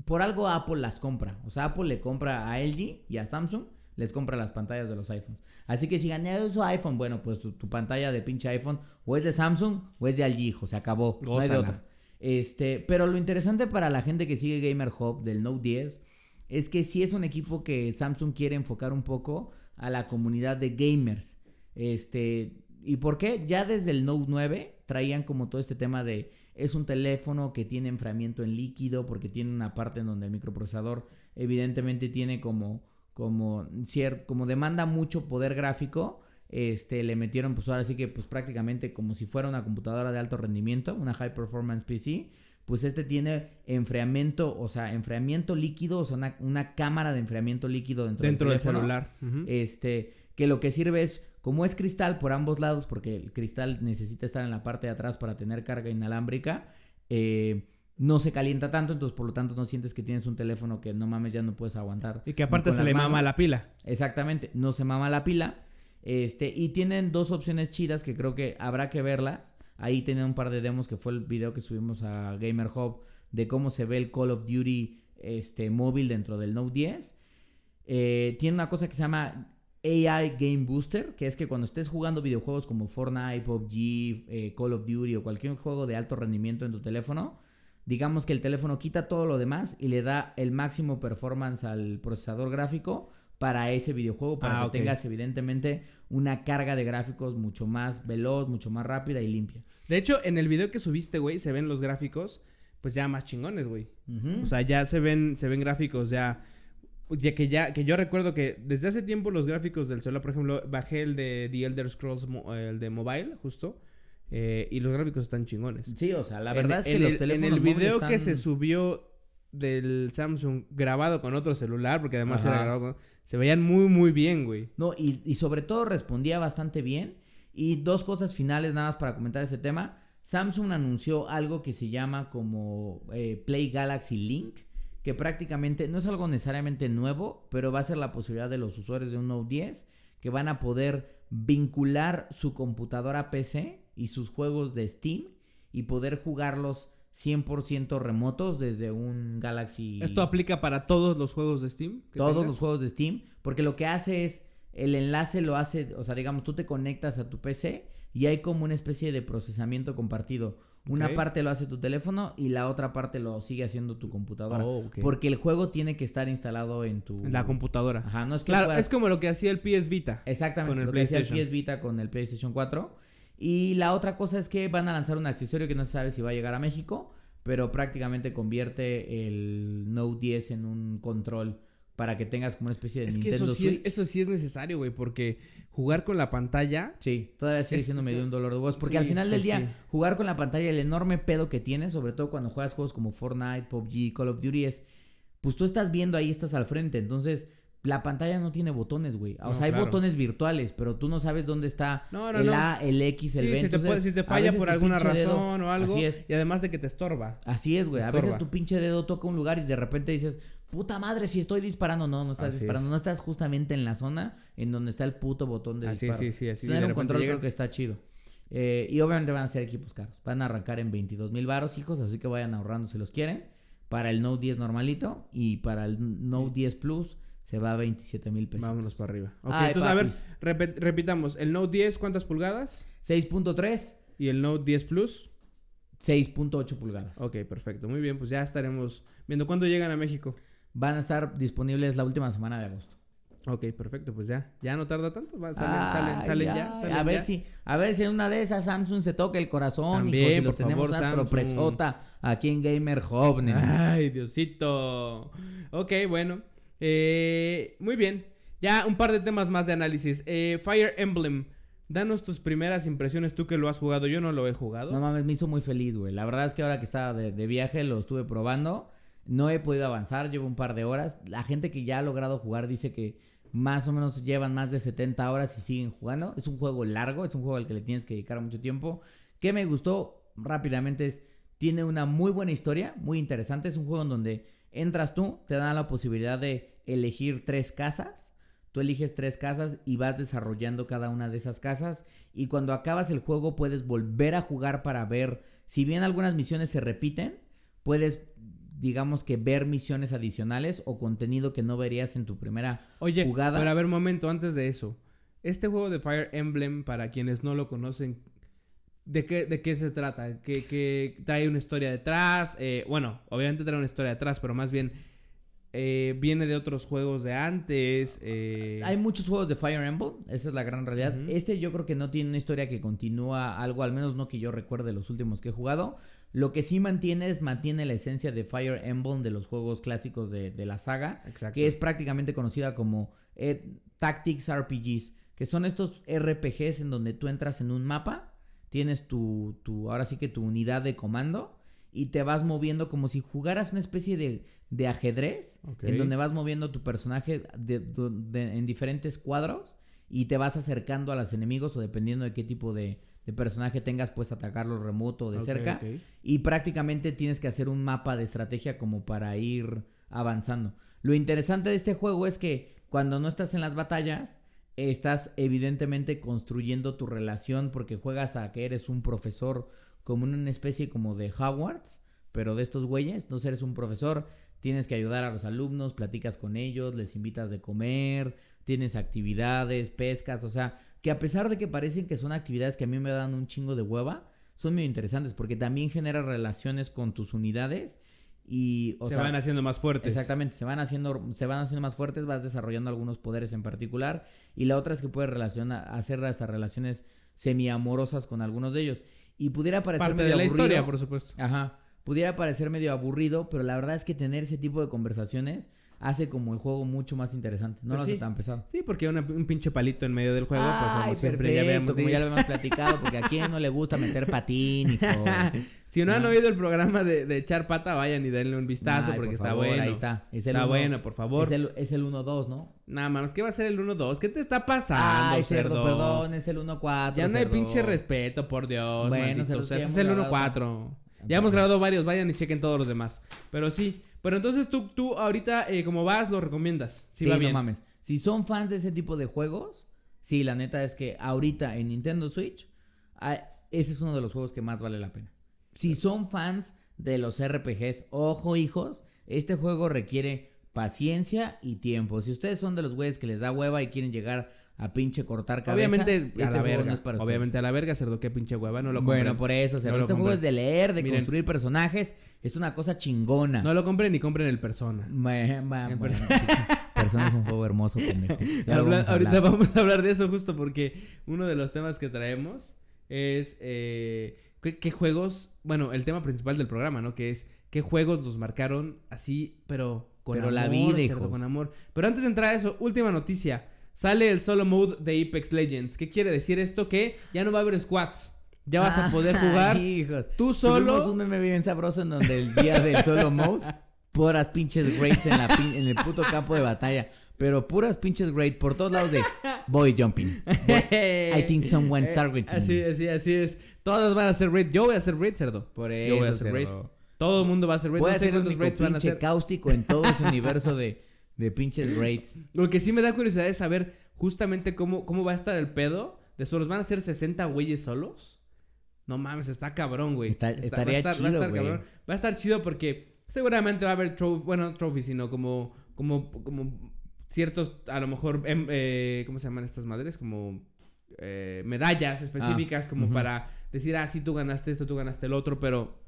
por algo Apple las compra. O sea, Apple le compra a LG y a Samsung les compra las pantallas de los iPhones. Así que si gané su iPhone, bueno, pues tu, tu pantalla de pinche iPhone o es de Samsung o es de LG, hijo, se acabó. No hay de otra. Este, pero lo interesante para la gente que sigue Gamer Hub del Note 10 es que sí es un equipo que Samsung quiere enfocar un poco a la comunidad de gamers. Este, ¿y por qué? Ya desde el Note 9 traían como todo este tema de es un teléfono que tiene enfriamiento en líquido porque tiene una parte en donde el microprocesador evidentemente tiene como como como demanda mucho poder gráfico, este le metieron pues ahora sí que pues prácticamente como si fuera una computadora de alto rendimiento, una high performance PC, pues este tiene enfriamiento, o sea, enfriamiento líquido, o sea, una, una cámara de enfriamiento líquido dentro, Dentro del teléfono. celular. Ujú. Este, que lo que sirve es, como es cristal por ambos lados, porque el cristal necesita estar en la parte de atrás para tener carga inalámbrica, eh, no se calienta tanto, entonces por lo tanto no sientes que tienes un teléfono que no mames, ya no puedes aguantar. y que aparte se le mama manos. la pila. Exactamente, no se mama la pila. Este, y tienen dos opciones chidas que creo que habrá que verlas. Ahí tienen un par de demos que fue el video que subimos a Gamer Hub de cómo se ve el Call of Duty este, móvil dentro del Note 10. Eh, tiene una cosa que se llama AI Game Booster, que es que cuando estés jugando videojuegos como Fortnite, PUBG, eh, Call of Duty o cualquier juego de alto rendimiento en tu teléfono, digamos que el teléfono quita todo lo demás y le da el máximo performance al procesador gráfico para ese videojuego, para Ah, que tengas evidentemente una carga de gráficos mucho más veloz, mucho más rápida y limpia. De hecho, en el video que subiste, güey, se ven los gráficos, pues ya más chingones, güey. O sea, ya se ven, se ven gráficos ya. Ya que ya, que yo recuerdo que desde hace tiempo los gráficos del celular, por ejemplo, bajé el de The Elder Scrolls, el de mobile, justo. eh, y los gráficos están chingones. sí, o sea, la En- verdad es que en los el, teléfonos En el video que se subió del Samsung grabado con otro celular, porque además Ajá. era grabado con- Se veían muy, muy bien, güey. No, y, y sobre todo respondía bastante bien. Y dos cosas finales nada más para comentar este tema. Samsung anunció algo que se llama como eh, Play Galaxy Link, que prácticamente no es algo necesariamente nuevo, pero va a ser la posibilidad de los usuarios de un Note 10 que van a poder vincular su computadora PC y sus juegos de Steam y poder jugarlos 100% remotos desde un Galaxy ¿Esto aplica para todos los juegos de Steam? todos tengas? los juegos de Steam, porque lo que hace es, el enlace lo hace, o sea, digamos, tú te conectas a tu PC y hay como una especie de procesamiento compartido. Una parte lo hace tu teléfono y la otra parte lo sigue haciendo tu computadora. Oh. Porque el juego tiene que estar instalado en tu... En la computadora. Ajá, no es que Claro, puedas- es como lo que hacía el PS Vita. Exactamente, con el lo que hacía el. PS Vita con el PlayStation 4. Y la otra cosa es que van a lanzar un accesorio que no se sabe si va a llegar a México, pero prácticamente convierte el Note 10 en un control para que tengas como una especie de Es que Nintendo eso sí es, Switch. eso sí es necesario, güey, porque jugar con la pantalla... Sí, todavía sigue Es- siendo sí. medio un dolor de voz. Porque Sí, al final sí, del día, jugar con la pantalla, el enorme pedo que tiene, sobre todo cuando juegas juegos como Fortnite, PUBG, Call of Duty, es. Pues tú estás viendo ahí, estás al frente. Entonces, la pantalla no tiene botones, güey. O No, sea, hay claro. botones virtuales, pero tú no sabes dónde está No, no, el. A, el X, el Sí, B. si te, Entonces, puede- si te falla por alguna dedo- razón o algo. Así es. Y además de que te estorba. Así es, güey. Te A veces tu pinche dedo toca un lugar y de repente dices, puta madre, si estoy disparando. No, no estás Así disparando. es. No estás justamente en la zona en donde está el puto botón de Así, disparo. sí, sí, así de Tener un control creo que está chido. Eh, y obviamente van a ser equipos caros. Van a arrancar en 22 mil baros, hijos. Así que vayan ahorrando si los quieren. Para el Note 10 normalito. Y para el Note 10 Plus se va a 27 mil pesos. Vámonos para arriba. Ok, Ay, entonces, a ver, repitamos. El Note 10, ¿cuántas pulgadas? 6.3, Y el Note 10 Plus. 6.8 pulgadas. Ok, perfecto. Muy bien, pues ya estaremos viendo cuándo llegan a México. Van a estar disponibles la última semana de agosto. Ok, perfecto, pues ya. Ya no tarda tanto. va, salen, salen, salen ya. salen a ver ya. si, a ver si en una de esas Samsung se toca el corazón, También, y los por tenemos favor, una Samsung. sorpresota aquí en Gamer Hub. Ay, Diosito. Ok, bueno. Eh, muy bien. Ya un par de temas más de análisis. Eh, Fire Emblem. danos tus primeras impresiones, tú que lo has jugado, yo no lo he jugado. No mames, me hizo muy feliz, güey. La verdad es que ahora que estaba de, viaje lo estuve probando. No he podido avanzar, llevo un par de horas. La gente que ya ha logrado jugar dice que más o menos llevan más de 70 horas y siguen jugando. Es un juego largo, es un juego al que le tienes que dedicar mucho tiempo. ¿Qué me gustó rápidamente es, tiene una muy buena historia, muy interesante. Es un juego en donde entras tú, te dan la posibilidad de elegir tres casas. Tú eliges tres casas y vas desarrollando cada una de esas casas. Y cuando acabas el juego puedes volver a jugar para ver, si bien algunas misiones se repiten, puedes, digamos que ver misiones adicionales o contenido que no verías en tu primera Oye, jugada. pero a ver, momento, antes de eso. Este juego de Fire Emblem, para quienes no lo conocen, ¿de qué, de qué se trata? ¿Que, que trae una historia detrás? Eh, bueno, obviamente trae una historia detrás, pero más bien eh, viene de otros juegos de antes. eh, Hay muchos juegos de Fire Emblem, esa es la gran realidad. Este yo creo que no tiene una historia que continúa algo, al menos no que yo recuerde los últimos que he jugado. Lo que sí mantiene es, mantiene la esencia de Fire Emblem de los juegos clásicos de, de la saga, Exacto. que es prácticamente conocida como Tactics RPGs, que son estos RPGs en donde tú entras en un mapa, tienes tu, tu ahora sí que tu unidad de comando y te vas moviendo como si jugaras una especie de, de ajedrez, en donde vas moviendo tu personaje de- de- en diferentes cuadros y te vas acercando a los enemigos o dependiendo de qué tipo de, de personaje tengas, puedes atacarlo remoto o de cerca. Y prácticamente tienes que hacer un mapa de estrategia como para ir avanzando. Lo interesante de este juego es que cuando no estás en las batallas, estás evidentemente construyendo tu relación porque juegas a que eres un profesor como una especie como de Hogwarts, pero de estos güeyes, no eres un profesor, tienes que ayudar a los alumnos, platicas con ellos, les invitas de comer, tienes actividades, pescas, o sea, que a pesar de que parecen que son actividades que a mí me dan un chingo de hueva, son muy interesantes porque también genera relaciones con tus unidades y o se sea, van haciendo más fuertes. Exactamente, se van haciendo se van haciendo más fuertes, vas desarrollando algunos poderes en particular y la otra es que puedes relacionar hacer hasta relaciones semiamorosas con algunos de ellos y pudiera parecer Parte medio de la aburrido. historia, por supuesto. Ajá. Pudiera parecer medio aburrido, pero la verdad es que tener ese tipo de conversaciones hace como el juego mucho más interesante. No Pues lo sí. hace tan pesado. Sí, porque una- un pinche palito en medio del juego, pues como Ay, siempre ya habíamos como ya lo hemos platicado, porque a quién no le gusta meter patín y cosas. [laughs] Si no han Ah. oído el programa de, de echar pata, vayan y denle un vistazo Ay, porque por está favor, bueno. Ahí está. Es el Está uno- bueno, por favor. Es el, es el 1-2, ¿no? Nada más, ¿qué va a ser el 1-2? ¿Qué te está pasando, Ay, cerdo, cerdo? perdón, es el 1-4. Ya no hay cerdo. pinche respeto, por Dios, Bueno, maldito cerdo, sea. es el grabado 1-4. Ya hemos grabado varios, vayan y chequen todos los demás. Pero sí, pero entonces tú, tú ahorita, eh, como vas, lo recomiendas. Sí, Sí, va no mames. Si son fans de ese tipo de juegos, sí, la neta es que ahorita en Nintendo Switch, ah, ese es uno de los juegos que más vale la pena. Si son fans de los RPGs, ojo hijos, este juego requiere paciencia y tiempo. Si ustedes son de los güeyes que les da hueva y quieren llegar a pinche cortar cabezas, Obviamente este a la juego verga. no es para. Obviamente a la verga, cerdo, qué pinche hueva, no lo compren. Bueno, por eso, o sea, No este juego es de leer, de Miren. construir personajes, es una cosa chingona. No lo compren ni compren el Persona. Ma- En bueno, persona. [laughs] Persona es un juego hermoso, pendejo. Habla- vamos ahorita vamos a hablar de eso justo porque uno de los temas que traemos es eh, ¿qué, qué juegos, bueno, el tema principal del programa, ¿no? Que es qué juegos nos marcaron así, pero con Pero amor, la vida, cerdo, con amor. Pero antes de entrar a eso, última noticia. Sale el solo mode de Apex Legends. ¿Qué quiere decir esto? Que ya no va a haber squads. Ya vas a poder Ah, jugar [laughs] hijos. tú solo. un meme bien sabroso en donde el día del solo mode, puras pinches grades en, la pin- en el puto campo de batalla. Pero puras pinches grades por todos lados de boy jumping. I think someone [laughs] start with Así, me. así, así es. Todos van a hacer raid. Yo voy a hacer raid, cerdo. Por Yo voy a eso, hacer raid. Todo el mundo va a hacer raid. Voy No a ser el único raids van a hacer. cáustico en todo ese [laughs] universo de, de pinches grades. [laughs] Lo que sí me da curiosidad es saber justamente cómo, cómo va a estar el pedo de solos. ¿Van a ser 60 güeyes solos? No mames, está cabrón, güey. Está- estaría va a estar, va a chido, estar cabrón. Va a estar chido porque seguramente va a haber trophy, bueno, trophy, sino como, como, como ciertos, a lo mejor, em, eh, ¿cómo se llaman estas madres? Como eh, medallas específicas, como ujú. para decir, ah, sí, tú ganaste esto, tú ganaste el otro, pero,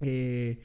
eh,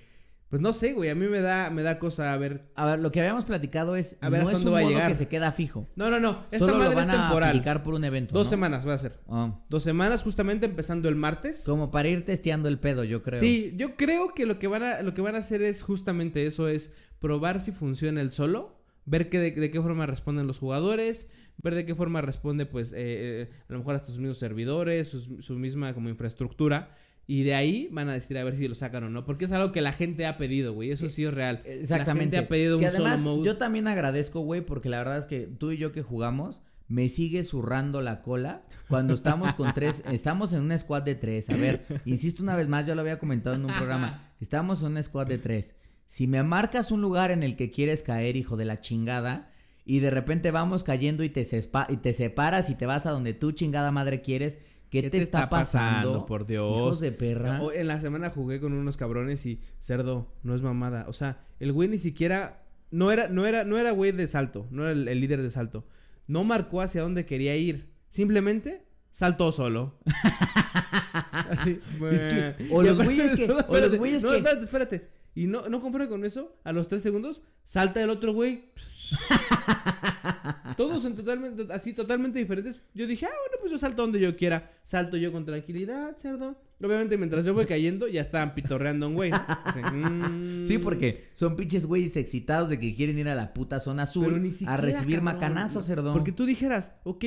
pues no sé, güey, a mí me da, me da cosa a ver. A ver, lo que habíamos platicado es, A ver, no ¿hasta es un va a llegar? que se queda fijo. No, no, no, esta Solo lo madre van es a temporal. aplicar por un evento, Dos ¿no? semanas va a ser. Ah, Dos semanas justamente empezando el martes. como para ir testeando el pedo, yo creo. Sí, yo creo que lo que van a lo que van a hacer es justamente eso es probar si funciona el solo ver que de, de qué forma responden los jugadores, ver de qué forma responde, pues, eh, eh, a lo mejor hasta sus mismos servidores, sus- su, misma como infraestructura. Y de ahí van a decir a ver si lo sacan o no. Porque es algo que la gente ha pedido, güey. Eso sí es real. Exactamente. La gente ha pedido que un además, solo mode. Yo también agradezco, güey, porque la verdad es que tú y yo que jugamos, me sigue zurrando la cola cuando estamos con tres, [laughs] estamos en un squad de tres. A ver, insisto una vez más, yo lo había comentado en un programa, [laughs] estamos en un squad de tres. Si me marcas un lugar en el que quieres caer, hijo de la chingada, y de repente vamos cayendo y te, y te separas y te vas a donde tú chingada madre quieres, ¿qué, te, está, pasando? Por Dios. Hijos de perra. O- en la semana jugué con unos cabrones y cerdo, no es mamada. O sea, el güey ni siquiera no era no era no era güey de salto, no era el, el líder de salto. No marcó hacia dónde quería ir. Simplemente saltó solo. [laughs] Así. Es que- o los güeyes que- no, o los güeyes no, que- espérate, espérate. Y no no conforme con eso, a los tres segundos salta el otro güey. [laughs] [laughs] Todos son totalmente, así, totalmente diferentes. Yo dije, ah, bueno, pues yo salto donde yo quiera. Salto yo con tranquilidad, cerdo. Obviamente, mientras yo voy cayendo, ya estaban pitorreando a un güey. ¿no? Así. [laughs] Sí, porque son pinches güeyes excitados de que quieren ir a la puta zona azul ni a siquiera, recibir cabrón. macanazos, cerdón. Porque tú dijeras, ok,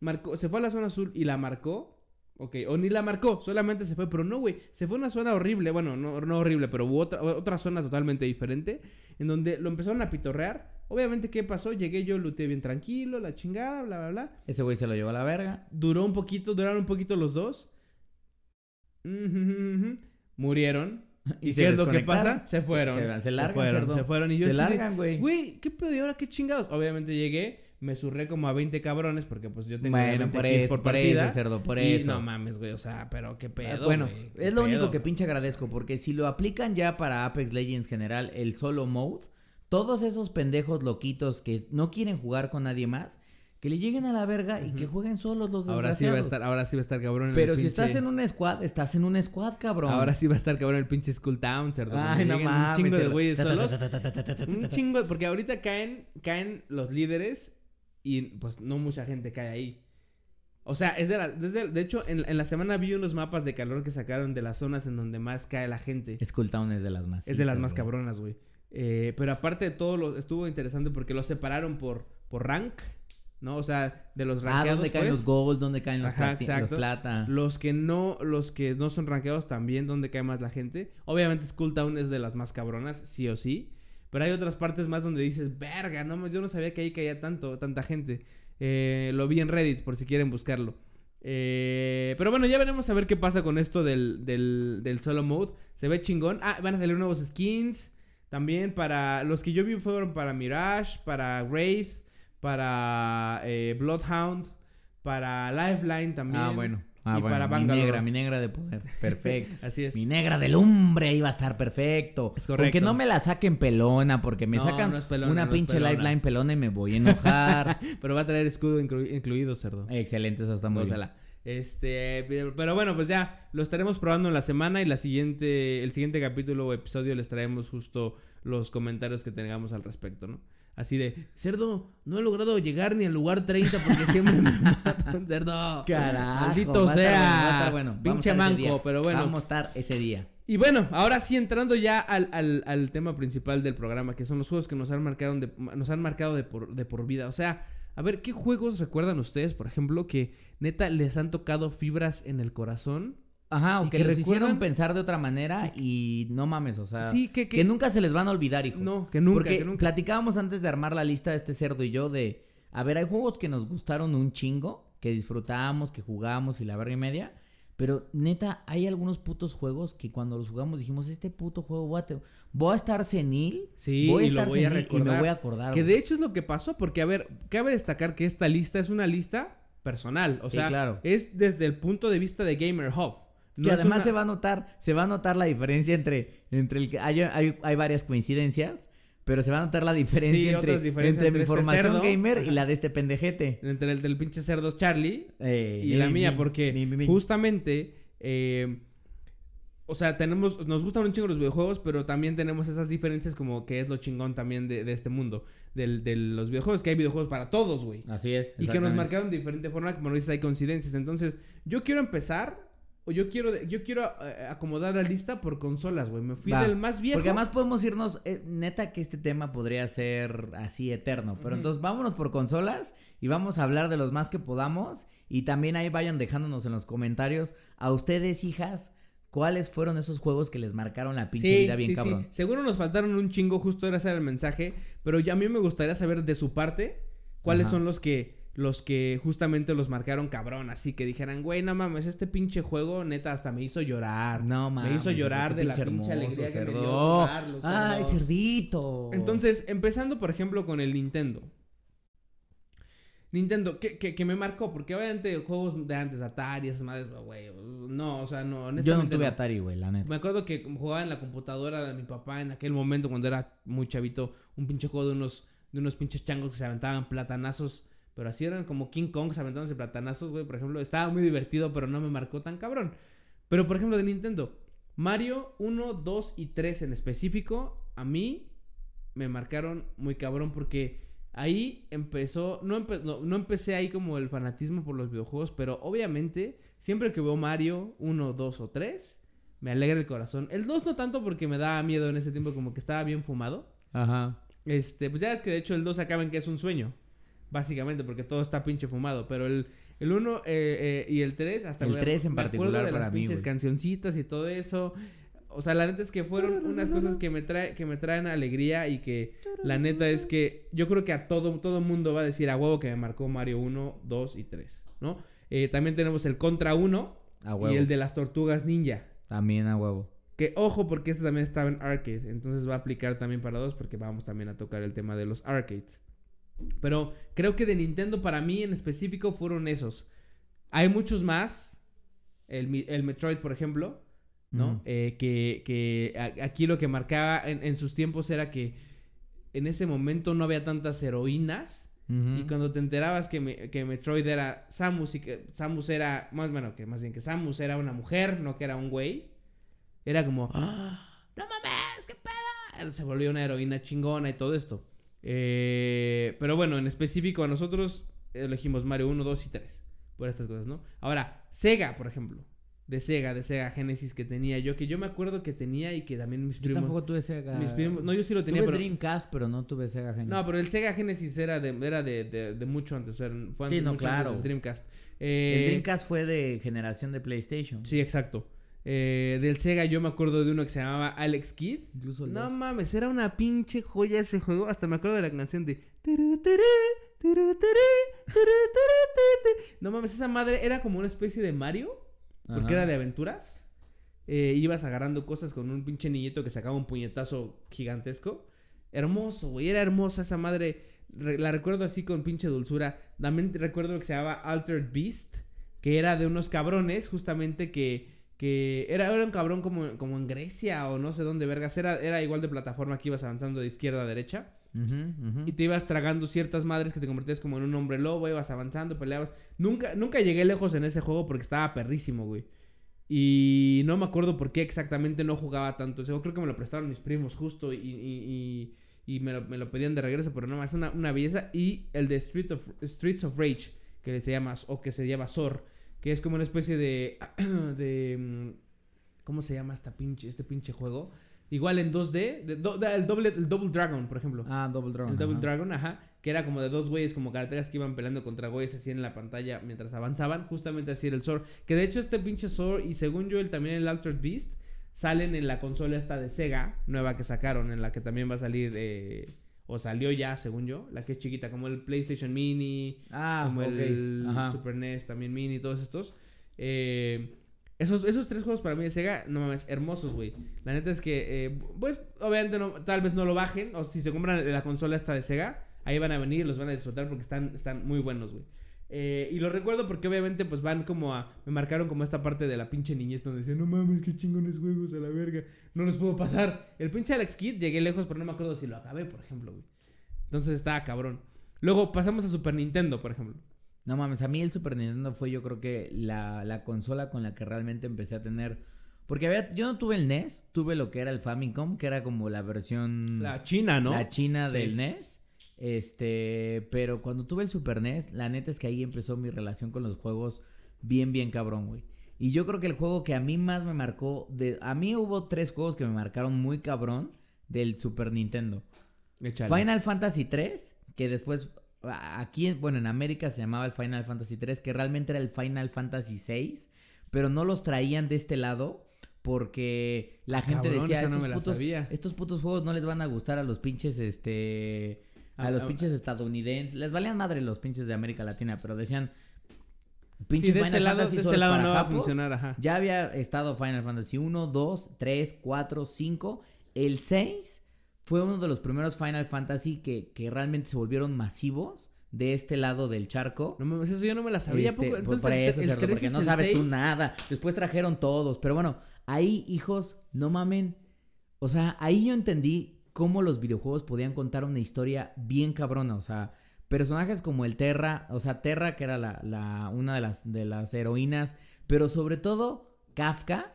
marcó, se fue a la zona azul y la marcó. Ok, o ni la marcó, solamente se fue, pero no, güey, se fue a una zona horrible, bueno, no, no horrible, pero hubo otra, otra zona totalmente diferente, en donde lo empezaron a pitorrear. Obviamente, ¿qué pasó? Llegué yo, luteé bien tranquilo, la chingada, bla, bla, bla. Ese güey se lo llevó a la verga. Duró un poquito, duraron un poquito los dos. Murieron. [laughs] ¿Y, se qué es lo que pasa? Se fueron. Se, se largan, fueron, cerdo. se fueron. Y yo se largan, güey. Güey, ¿qué pedo? ¿Y ahora qué chingados? Obviamente llegué, me surré como a 20 cabrones porque pues yo tengo Bueno, 20 por eso, por por partida. eso, cerdo, por y eso. no mames, güey, o sea, pero qué pedo, bueno, qué es lo pedo, único que pinche agradezco, porque si lo aplican ya para Apex Legends general, el solo mode, todos esos pendejos loquitos que no quieren jugar con nadie más, que le lleguen a la verga y que jueguen solos los desgraciados. Ahora sí va a estar, ahora sí va a estar cabrón el Pero si pinche- estás en un squad, estás en un squad, cabrón. Ahora sí va a estar cabrón el pinche Skull Town, cerdo. Ay, no mames. Un chingo de güeyes solos. Un chingo, porque ahorita caen, caen los líderes y pues no mucha gente cae ahí. O sea, es de la, desde, de hecho, en, en la semana vi unos mapas de calor que sacaron de las zonas en donde más cae la gente. Skull Town es de las más. Es de las más cabronas, güey. Eh, pero aparte de todo, lo, estuvo interesante porque lo separaron por, por rank, ¿no? O sea, de los Ah, rankeados, ¿dónde caen pues, los gold? ¿Dónde caen los, Ajá, los plata? los que no, los que no son rankeados también, donde cae más la gente. Obviamente Skull Town es de las más cabronas, sí o sí. Pero hay otras partes más donde dices, verga, no, más, yo no sabía que ahí caía tanto, tanta gente. Eh, lo vi en Reddit, por si quieren buscarlo. Eh, pero bueno, ya veremos a ver qué pasa con esto del, del, del solo mode. Se ve chingón. Ah, van a salir nuevos skins. También para. Los que yo vi fueron para Mirage, para Wraith, para eh, Bloodhound, para Lifeline también. Ah, bueno. Ah, y bueno. para mi negra, mi negra de poder. [laughs] Perfecto. Así es. Mi negra de lumbre iba a estar perfecto. Es correcto. Porque no me la saquen pelona, porque me No, sacan no es pelona, una no pinche lifeline pelona y me voy a enojar. [laughs] Pero va a traer escudo inclu- incluido, cerdo. Excelente, eso está muy bien. Este, pero bueno, pues ya lo estaremos probando en la semana y la siguiente, el siguiente capítulo o episodio les traemos justo los comentarios que tengamos al respecto, ¿no? Así de, cerdo, no he logrado llegar ni al lugar 30 porque siempre me [laughs] matan, cerdo. Carajo. Maldito sea. bueno, Pinche manco, pero bueno. Vamos a estar ese día. Y bueno, ahora sí entrando ya al, al, al tema principal del programa, que son los juegos que nos han marcado de, nos han marcado de por, de por vida. O sea, a ver, ¿qué juegos recuerdan ustedes, por ejemplo, que neta les han tocado fibras en el corazón? Ajá, aunque que recuerdan- hicieron pensar de otra manera y no mames, o sea, Sí, que, que, que, nunca se les van a olvidar, hijo. no, que nunca, Porque que nunca. platicábamos antes de armar la lista de este cerdo y yo de, a ver, hay juegos que nos gustaron un chingo, que disfrutamos, que jugamos y la verga y media, pero neta, hay algunos putos juegos que cuando los jugamos dijimos, este puto juego te- voy a estar senil, Sí, voy a y lo estar voy a senil y me recordar. voy a acordar. Que güey". de hecho es lo que pasó, porque a ver, cabe destacar que esta lista es una lista personal, o Sí, sea, claro. es desde el punto de vista de Gamer Hub. No que además una- se va a notar, se va a notar la diferencia entre, entre el que hay, hay, hay varias coincidencias, pero se va a notar la diferencia Sí, entre, entre entre mi este formación cerdo, gamer y la de este pendejete. entre el del pinche cerdo Charlie Eh, y la mía, porque justamente, eh, o sea, tenemos, nos gustan un chingo los videojuegos, pero también tenemos esas diferencias como que es lo chingón también de, de este mundo, del, de los videojuegos, que hay videojuegos para todos, güey. Así es. Y que nos marcaron de diferente forma, como lo dices, hay coincidencias. Entonces, yo quiero empezar o yo quiero, yo quiero eh, acomodar la lista por consolas, güey. Me fui Va, del más viejo. Porque además podemos irnos, eh, neta que este tema podría ser así eterno, pero entonces vámonos por consolas y vamos a hablar de los más que podamos y también ahí vayan dejándonos en los comentarios a ustedes, hijas, cuáles fueron esos juegos que les marcaron la pinche vida bien sí, cabrón. sí. Seguro nos faltaron un chingo, justo era ese el mensaje. Pero ya a mí me gustaría saber de su parte cuáles Ajá. son los que, los que justamente los marcaron cabrón. Así que dijeran, güey, no mames, este pinche juego neta hasta me hizo llorar. No mames. me hizo llorar de la pinche hermoso, alegría que me dio Ay, cerdito. Entonces, empezando por ejemplo con el Nintendo. Nintendo, que, que, que me marcó, porque obviamente juegos de antes, Atari, esas madres, güey, no, o sea, no, yo no tuve no. Atari, güey, la neta. Me acuerdo que jugaba en la computadora de mi papá en aquel momento cuando era muy chavito, un pinche juego de unos, de unos pinches changos que se aventaban platanazos, pero así eran como King Kong se aventándose platanazos, güey, por ejemplo, estaba muy divertido, pero no me marcó tan cabrón. Pero por ejemplo de Nintendo, Mario 1, 2 y 3 en específico, a mí me marcaron muy cabrón porque ahí empezó, no, empe- no, no empecé ahí como el fanatismo por los videojuegos, pero obviamente siempre que veo Mario 1, 2 o 3, me alegra el corazón. El 2 no tanto porque me daba miedo en ese tiempo, como que estaba bien fumado. Ajá. Este, pues ya es que de hecho el 2 acaba en que es un sueño. Básicamente, porque todo está pinche fumado. Pero el, el 1 eh, eh, y el 3, hasta El me- 3 en me acuerdo particular de las para mí, pinches cancioncitas y todo eso. O sea, la neta es que fueron unas cosas que me, trae, que me traen alegría y que la neta es que yo creo que a todo, todo mundo va a decir a huevo que me marcó Mario 1, 2 y 3, ¿no? Eh, también tenemos el Contra 1 A huevo. y el de las tortugas ninja. También a huevo. Que ojo, porque este también estaba en arcade. Entonces va a aplicar también para dos, porque vamos también a tocar el tema de los arcades. Pero creo que de Nintendo para mí en específico fueron esos. Hay muchos más. El, el Metroid, por ejemplo. ¿No? Ujú. Eh, que que a- aquí lo que marcaba en, en sus tiempos era que en ese momento no había tantas heroínas. Y cuando te enterabas que, me- que Metroid era Samus y que Samus era, más bueno, que más bien que Samus era una mujer, no que era un güey, era como, "Ah, [gasps] no mames, qué pedo. Se volvió una heroína chingona y todo esto. Eh, pero bueno, en específico a nosotros elegimos Mario 1, 2 y 3 por estas cosas, ¿no? Ahora, Sega, por ejemplo, de Sega, de Sega Genesis que tenía yo, que yo me acuerdo que tenía y que también mis Yo primos... tampoco tuve Sega. mis primos- no, yo sí lo tenía, tuve pero... Dreamcast, pero no tuve Sega Genesis. No, pero el Sega Genesis era de, era de, de, de mucho antes. o sea, fue Sí, antes- no, mucho claro. antes del Dreamcast. El Eh, Dreamcast fue de generación de PlayStation. Sí, exacto. Eh, del Sega yo me acuerdo de uno que se llamaba Alex Kidd. Incluso No mames, era una pinche joya ese juego. Hasta me acuerdo de la canción de... No mames, esa madre era como una especie de Mario. Porque Ajá. era de aventuras. Eh, ibas agarrando cosas con un pinche niñito que sacaba un puñetazo gigantesco. Hermoso, güey. Era hermosa esa madre. Re- la recuerdo así con pinche dulzura. También recuerdo que se llamaba Altered Beast. Que era de unos cabrones, justamente que. Que era, era un cabrón como, como en Grecia o no sé dónde vergas. Era, era igual de plataforma que ibas avanzando de izquierda a derecha. Y te ibas tragando ciertas madres que te convertías como en un hombre lobo, ibas avanzando, peleabas. Nunca, nunca llegué lejos en ese juego porque estaba perrísimo, güey. Y no me acuerdo por qué exactamente no jugaba tanto. ese juego. creo que me lo prestaron mis primos justo y, y, me, lo, pedían de regreso, pero no más, una, una belleza. Y el de of, Streets of Rage, que se llama, o que se llama Sor, que es como una especie de... [clears throat] de mm, ¿Cómo se llama esta pinche, este pinche juego? Igual en 2D, de- do- da- el, doble, el Double Dragon, por ejemplo. Ah, Double Dragon. El Double ajá. Dragon, ajá. Que era como de dos güeyes como karatekas que iban peleando contra güeyes así en la pantalla mientras avanzaban. Justamente así era el Sword. Que de hecho este pinche Sword y según yo el, también el Altered Beast salen en la consola esta de Sega nueva que sacaron. En la que también va a salir, eh, o salió ya según yo. La que es chiquita, como el PlayStation Mini. Ah, como el Ajá. Super NES también Mini, todos estos. Eh, esos, esos tres juegos para mí de Sega, no mames, hermosos, güey. La neta es que, eh, pues, obviamente tal vez no lo bajen. O si se compran la consola esta de Sega, ahí van a venir y los van a disfrutar porque están, están muy buenos, güey. Eh, y lo recuerdo porque obviamente pues van como a... Me marcaron como esta parte de la pinche niñez donde decía, no mames, qué chingones juegos a la verga. No los puedo pasar. El pinche Alex Kidd llegué lejos, pero no me acuerdo si lo acabé, por ejemplo, güey. Entonces estaba cabrón. Luego pasamos a Super Nintendo, por ejemplo. No mames, a mí el Super Nintendo fue yo creo que la, la consola con la que realmente empecé a tener... Porque había, yo no tuve el NES, tuve lo que era el Famicom, que era como la versión... La China, ¿no? La china Sí. del NES. Este, pero cuando tuve el Super NES, la neta es que ahí empezó mi relación con los juegos bien, bien cabrón, güey. Y yo creo que el juego que a mí más me marcó, de, a mí hubo tres juegos que me marcaron muy cabrón del Super Nintendo. Final Fantasy 3, que después aquí, bueno, en América se llamaba el Final Fantasy 3, que realmente era el Final Fantasy 6, pero no los traían de este lado porque la gente Ah, cabrón, decía, no estos, la putos, sabía". estos putos juegos no les van a gustar a los pinches, este, a Ah, los ah, pinches estadounidenses, les valían madre los pinches de América Latina, pero decían, Sí, pinches de ese Final lado, Fantasy de ese es lado no va a japos". funcionar, ajá. Ya había estado Final Fantasy 1, 2, 3, 4, 5. El 6 fue uno de los primeros Final Fantasy que, que realmente se volvieron masivos de este lado del charco. No mames, eso yo no me la sabía. Este, ¿a poco? Entonces, por eso, el cerdo, 3 porque no sabes tú 6. nada. Después trajeron todos. Pero bueno, ahí, hijos, no mamen. O sea, ahí yo entendí cómo los videojuegos podían contar una historia bien cabrona. O sea, personajes como el Terra, o sea, Terra, que era la, la- una de las, de las heroínas, pero sobre todo Kafka,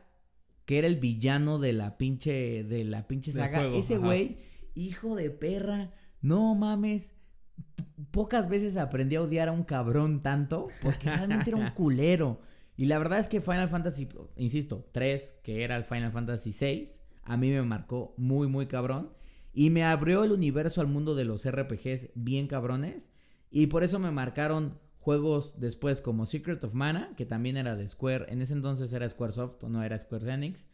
que era el villano de la pinche, de la pinche saga. juego, Ese güey, hijo de perra, no mames. Pocas veces aprendí a odiar a un cabrón tanto, porque [laughs] realmente era un culero. Y la verdad es que Final Fantasy, insisto, 3, que era el Final Fantasy 6, a mí me marcó muy, muy cabrón. Y me abrió el universo al mundo de los RPGs bien cabrones. Y por eso me marcaron juegos después como Secret of Mana, que también era de Square. En ese entonces era Squaresoft o no era Square Enix.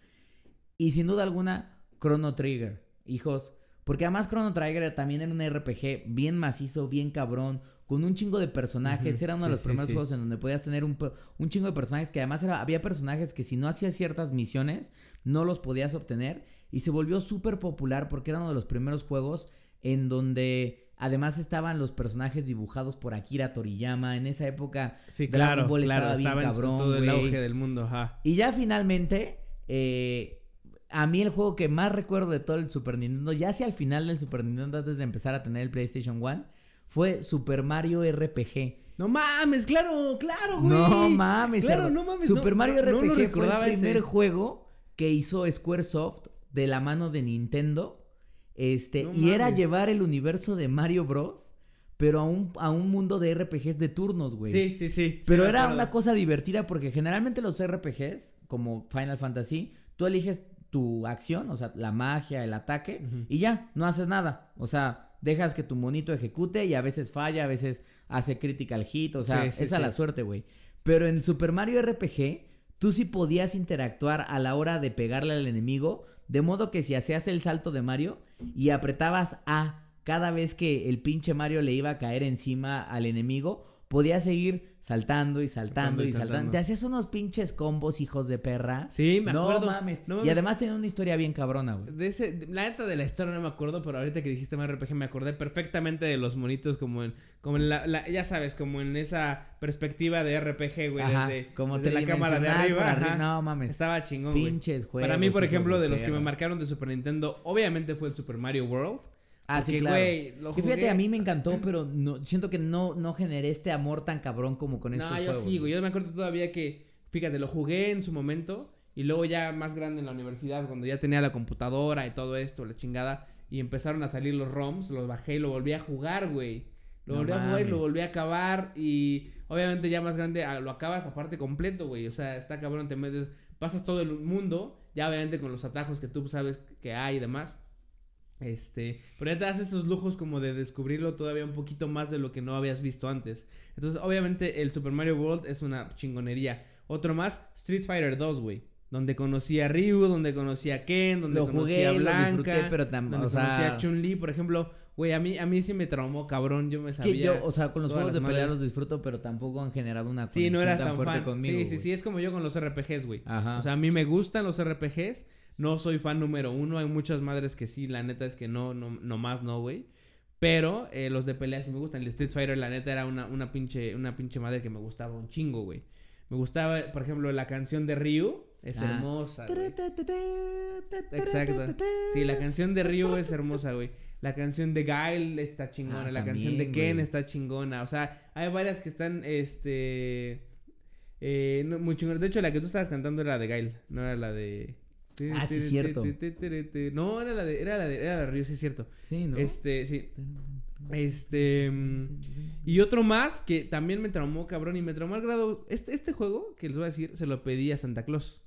Y sin duda alguna, Chrono Trigger. Hijos. Porque además Chrono Trigger también era un RPG bien macizo, bien cabrón, con un chingo de personajes. Era uno de los sí, primeros sí. juegos en donde podías tener un, un chingo de personajes que además era- había personajes que si no hacías ciertas misiones no los podías obtener. Y se volvió súper popular porque era uno de los primeros juegos en donde además estaban los personajes dibujados por Akira Toriyama. En esa época Sí, Dragon claro, Ball claro. estaba bien Estaba en cabrón, todo el auge del mundo, ajá. y ya finalmente, eh, a mí el juego que más recuerdo de todo el Super Nintendo, ya hacia el final del Super Nintendo, antes de empezar a tener el PlayStation 1, fue Super Mario RPG. No mames, claro, claro, güey. No mames, Claro, no mames. Super no, Mario no, RPG fue el primer ese. juego que hizo Squaresoft de la mano de Nintendo. Este, No y era llevar el universo de Mario Bros. Pero a un, a un mundo de RPGs de turnos, güey. Sí, sí, sí. Pero era una cosa divertida porque generalmente los RPGs, como Final Fantasy, tú eliges tu acción, o sea, la magia, el ataque, y ya, no haces nada. O sea, dejas que tu monito ejecute y a veces falla, a veces hace critical hit, o sea, Sí, sí, es a sí. la suerte, güey. Pero en Super Mario RPG, tú sí podías interactuar a la hora de pegarle al enemigo, de modo que si hacías el salto de Mario y apretabas A cada vez que el pinche Mario le iba a caer encima al enemigo, podías seguir saltando y saltando Saltando y saltando. saltando. Te hacías unos pinches combos, hijos de perra. Sí, me acuerdo. No mames. Y además tenía una historia bien cabrona, güey. De ese, la neta de la historia no me acuerdo, pero ahorita que dijiste Mario RPG me acordé perfectamente de los monitos como en, como en la, la- ya sabes, como en esa perspectiva de RPG, güey, Ajá, desde, como desde la cámara de arriba, ajá. No mames. Estaba chingón, güey. Pinches juegos. Para mí, por ejemplo, de los que me marcaron de Super Nintendo, obviamente fue el Super Mario World. Ah, sí, Porque, claro. güey, lo Que fíjate, a mí me encantó, pero no, siento que no, no generé este amor tan cabrón como con estos No, yo juegos. sí, güey. Yo me acuerdo todavía que, fíjate, lo jugué en su momento y luego ya más grande en la universidad, cuando ya tenía la computadora y todo esto, la chingada, y empezaron a salir los ROMs, los bajé y lo volví a jugar, güey. Lo No volví a jugar y lo volví a acabar y obviamente ya más grande ah, lo acabas aparte completo, güey. O sea, está cabrón, te metes, pasas todo el mundo, ya obviamente con los atajos que tú sabes que hay y demás. Este, pero ya te das esos lujos como de descubrirlo todavía un poquito más de lo que no habías visto antes. Entonces, obviamente, el Super Mario World es una chingonería. Otro más, Street Fighter 2, güey. Donde conocí a Ryu, donde conocí a Ken, donde Lo conocí jugué, a lo Blanca. disfruté, pero tam- donde o sea- conocí a Chun-Li, por ejemplo. Güey, a mí, a mí sí me traumó, cabrón. Yo me Que sabía. yo, o sea, con los juegos de pelea los disfruto, pero tampoco han generado una Sí, no conexión eras tan, tan, fuerte fan. conmigo. sí, sí, güey. sí, es como yo con los RPGs, güey. Ajá. O sea, a mí me gustan los RPGs. No soy fan número uno. Hay muchas madres que sí, la neta es que no, no, no más no, güey. Pero eh, los de pelea sí me gustan. El Street Fighter, la neta, era una, una pinche, una pinche madre que me gustaba un chingo, güey. Me gustaba, por ejemplo, la canción de Ryu. Es Ah. hermosa. güey. Exacto. Sí, la canción de Ryu es hermosa, güey. La canción de Guile está chingona. Ah, la canción de Ken güey. está chingona. O sea, hay varias que están, este... Eh, no, muy chingonas. De hecho, la que tú estabas cantando era la de Guile. No era la de... Ah, sí, cierto. No, era la de... Era la de... Era la de Ryu, sí es cierto. Sí, ¿no? Este, sí. Este. mm, Y otro más que también me traumó, cabrón, y me traumó al grado. Este, este juego, que les voy a decir, se lo pedí a Santa Claus.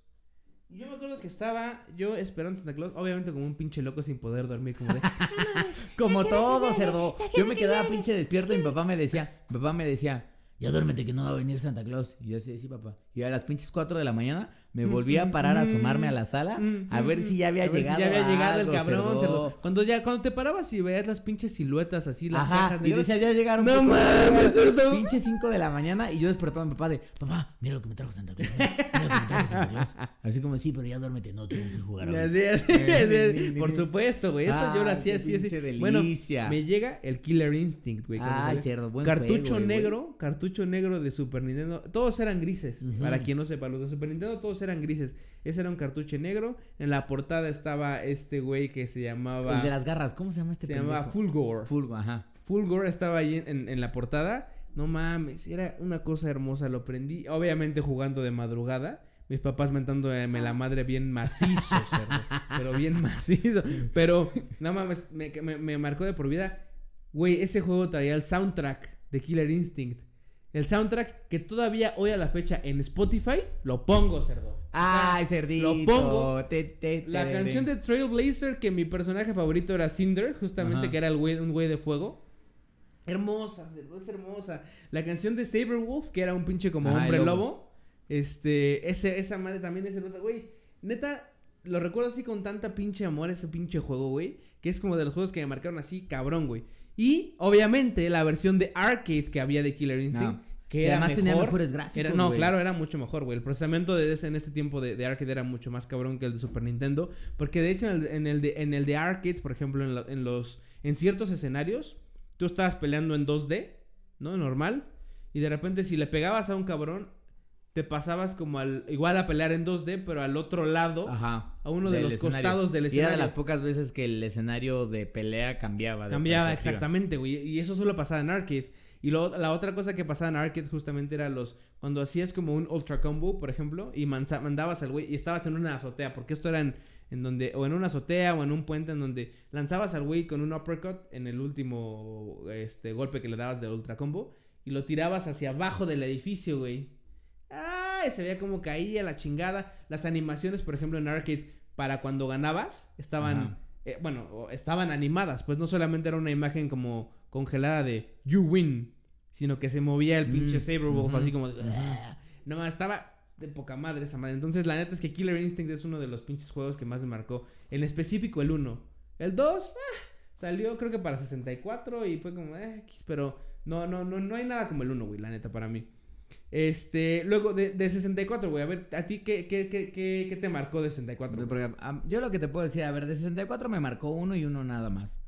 Y yo me acuerdo que estaba yo esperando a Santa Claus, obviamente como un pinche loco sin poder dormir, como de. [laughs] [laughs] Como todo, cerdo. Yo me quedaba pinche despierto y mi papá me decía, mi papá me decía, ya duérmete que no va a venir Santa Claus. Y yo decía, sí, papá. Y a las pinches 4 de la mañana me volví a parar a asomarme a la sala a ver si ya había A ver si llegado. ya había llegado el algo, cabrón. cerdo. cerdo. Cuando ya, cuando te parabas y veías las pinches siluetas así, las Ajá, cajas y decía, ya llegaron. No puto". mames, cerdo. Pinche 5 de la mañana y yo despertaba a mi papá de, papá, Mira lo que me trajo Santa Claus. Mira lo que me trajo Santa Claus. [laughs] así como, sí, pero ya duérmete, no tengo que jugar. Así, así, así, por supuesto, güey. Eso yo lo Ay, hacía así, así. Bueno, me llega el Killer Instinct, güey. sale. cerdo, buen Cartucho juego, güey. negro, cartucho negro de Super Nintendo. Todos eran grises. Para quien no sepa, los de Super Nintendo todos eran grises. Ese era un cartucho negro. En la portada estaba este güey que se llamaba. El de las garras, ¿cómo se llama este se llamaba pendejo? Fulgore. Fulgo, ajá. Fulgore estaba ahí en, en- en la portada. No mames, era una cosa hermosa. Lo prendí, obviamente jugando de madrugada. Mis papás mentándome la madre bien macizo, [laughs] cerdo, Pero bien macizo. Pero, no mames, me, me- me marcó de por vida. Güey, ese juego traía el soundtrack de Killer Instinct. El soundtrack que todavía hoy a la fecha en Spotify lo pongo, cerdo. Ay, cerdito. lo pongo. te, te, La canción de Trailblazer, que mi personaje favorito era Cinder, justamente Ajá. que era el güey, un güey de fuego. Hermosa, es hermosa. La canción de Saberwolf, que era un pinche como Ajá, hombre lobo. lobo. Este, ese, esa madre también es hermosa, güey. Neta, lo recuerdo así con tanta pinche amor ese pinche juego, güey. Que es como de los juegos que me marcaron así, cabrón, güey. Y, obviamente, la versión de arcade que había de Killer Instinct. No. Que Y era además mejor. tenía mejores gráficos, Era- no, claro, era mucho mejor, güey. El procesamiento de ese, en este tiempo de, de arcade era mucho más cabrón que el de Super Nintendo. Porque de hecho, en el, en el de, en el de arcade, por ejemplo, en, lo- en los. En ciertos escenarios, tú estabas peleando en 2D, ¿no? Normal. Y de repente, si le pegabas a un cabrón, te pasabas como al. Igual a pelear en 2D, pero al otro lado. Ajá. A uno de los escenario. costados del Y era escenario. de las pocas veces que el escenario de pelea cambiaba. de Cambiaba, exactamente, güey. Y eso solo pasaba en arcade. Y lo- la otra cosa que pasaba en arcade justamente era los... Cuando hacías como un ultra combo, por ejemplo, y manza- mandabas al güey y estabas en una azotea, porque esto era en, en donde... O en una azotea o en un puente en donde lanzabas al güey con un uppercut en el último este, golpe que le dabas del ultra combo y lo tirabas hacia abajo del edificio, güey. ¡Ay! Se veía como caía la chingada. Las animaciones, por ejemplo, en arcade, para cuando ganabas, estaban... Eh, bueno, estaban animadas, pues no solamente era una imagen como congelada de You win, sino que se movía el pinche Mm, Saberwolf así como de, "Ah". No, estaba de poca madre esa madre. Entonces, la neta es que Killer Instinct es uno de los pinches juegos que más me marcó. En específico el 1. El 2 ah, salió creo que para 64 y fue como, eh, pero no, no, no, no hay nada como el 1, güey, la neta, para mí. Este, luego de, de 64, güey, a ver, ¿a ti qué, qué, qué, qué, qué te marcó de 64? Porque, am, yo lo que te puedo decir, a ver, de 64 me marcó uno y uno nada más.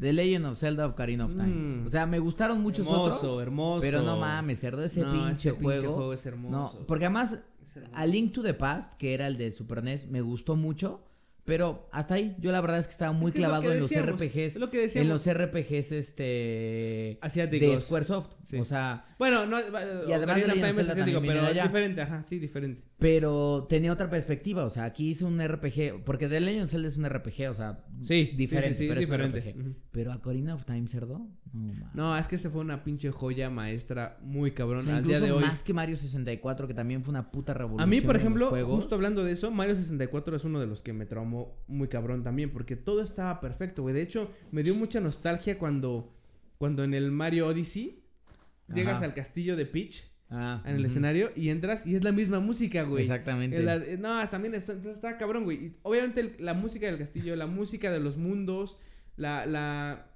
The Legend of Zelda of Ocarina of Time. Mm. O sea, me gustaron muchos hermoso, otros. hermoso. Pero no mames, cerdo, ese No, pinche ese juego. pinche juego es hermoso. No, porque además, hermoso. A Link to the Past, que era el de Super NES, me gustó mucho. Pero hasta ahí, yo la verdad es que estaba muy Es que es lo clavado en los RPGs. es lo que en los RPGs, este. Asiáticos. De Squaresoft. Sí. O sea, Bueno, no, Y y además de of Time es asiático, también pero es diferente, ajá, sí, diferente. pero tenía otra perspectiva. O sea, aquí hice un RPG. Porque The Legend of Zelda es un RPG, o sea, Sí, diferente. sí, pero es un diferente. Pero a Corina of Time, cerdo. No, mames. No, es que se fue una pinche joya maestra muy O cabrón sea, al día de hoy. más que Mario 64, que también fue una puta revolución. A mí, por ejemplo, justo hablando de eso, Mario 64 es uno de los que me traumó muy cabrón también, porque todo estaba perfecto, güey. De hecho, me dio mucha nostalgia cuando, cuando en el Mario Odyssey llegas Ajá. al castillo de Peach Ah, en el escenario y entras y es la misma música, güey. Exactamente. La- eh, no, también está, está cabrón, güey. Y obviamente el- la música del castillo, la música de los mundos, la, la...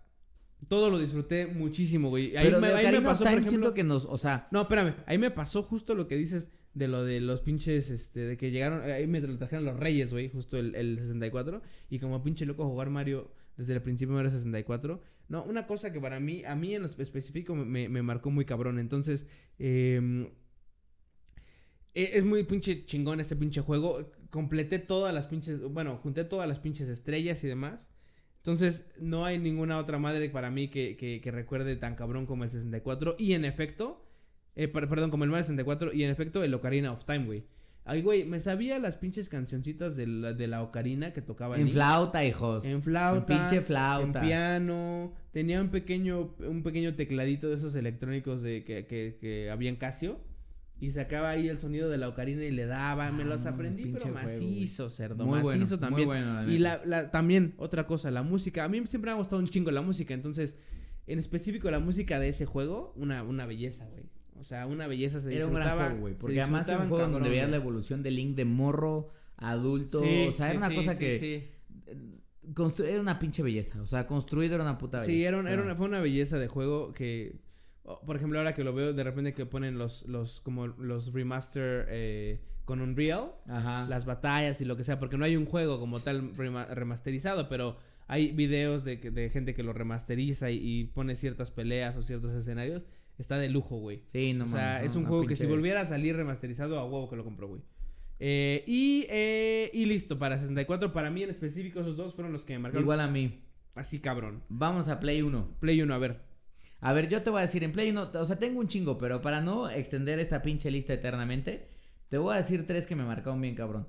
Todo lo disfruté muchísimo, güey. Ahí, Pero me, ahí me pasó, por ejemplo... siento que nos, o sea, No, espérame. Ahí me pasó justo lo que dices de lo de los pinches, este, de que llegaron, ahí me lo trajeron los reyes, güey, justo el, el 64. Y como pinche loco jugar Mario desde el principio Mario 64. No, una cosa que para mí, a mí en lo específico me, me marcó muy cabrón. Entonces, eh, e- es muy pinche chingón este pinche juego. Completé todas las pinches, bueno, junté todas las pinches estrellas y demás. Entonces, no hay ninguna otra madre para mí que, que, recuerde tan cabrón como el 64. Y en efecto, eh, per- perdón, como el Mario 64. Y en efecto, el Ocarina of Time, güey. Ay, güey, me sabía las pinches cancioncitas de la, de la ocarina que tocaba En flauta, hijos. En flauta. En pinche flauta. En piano. Tenía un pequeño, un pequeño tecladito de esos electrónicos de que, que, que había en Casio. Y sacaba ahí el sonido de la ocarina y le daba. me Ah, los aprendí, pero juego, macizo, cerdo. Muy bueno, macizo muy también. bueno, la y la, la- también, otra cosa, la música. A mí siempre me ha gustado un chingo la música. Entonces, en específico, la música de ese juego, una, una belleza, güey. O sea, una belleza se Era un gran disfrutaba. juego, Porque además era un juego donde veías la evolución de Link de morro, a adulto. Sí, o sea, era sí, una sí, cosa que. Era una pinche belleza. O sea, construido era una puta belleza. Sí, era, un- era una, fue una belleza de juego que, oh, por ejemplo, ahora que lo veo, de repente que ponen los, los, como los remaster eh, con Unreal, Ajá. las batallas y lo que sea, porque no hay un juego como tal rema- remasterizado, pero hay videos de, que- de gente que lo remasteriza y, y pone ciertas peleas o ciertos escenarios. Está de lujo, güey. Sí, no o sea, es un juego que si volviera a salir remasterizado, a huevo que lo compro, güey. Eh, y, eh, y listo, para 64, para mí en específico, esos dos fueron los que me marcaron. Igual a mí. Así cabrón. Vamos a Play 1. Play 1, a ver. A ver, yo te voy a decir en Play 1, o sea, tengo un chingo, pero para no extender esta pinche lista eternamente, te voy a decir tres que me marcaron bien cabrón.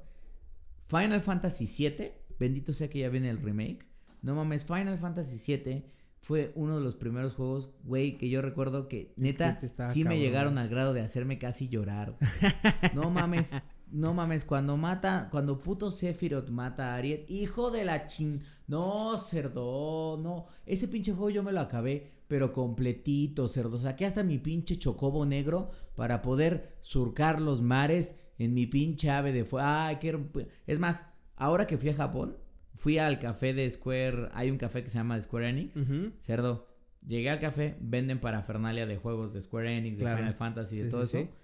Final Fantasy VII, bendito sea que ya viene el remake. No mames, Final Fantasy VII fue uno de los primeros juegos, güey, que yo recuerdo que neta sí me llegaron al grado de hacerme casi llorar. [laughs] No mames, no mames, cuando mata, cuando puto Sephiroth mata a Ariet, hijo de la chin... No, cerdo, no. Ese pinche juego yo me lo acabé, pero completito, cerdo. Saqué hasta mi pinche chocobo negro para poder surcar los mares en mi pinche ave de fuego. Ay, qué... her- Es más, ahora que fui a Japón, fui al café de Square, hay un café que se llama Square Enix. Cerdo, llegué al café, venden parafernalia de juegos de Square Enix, de. Final Fantasy, de todo sí, eso. sí.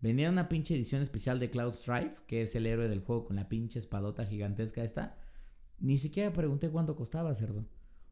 Venía una pinche edición especial de Cloud Strife, que es el héroe del juego con la pinche espadota gigantesca esta. Ni siquiera pregunté cuánto costaba, cerdo.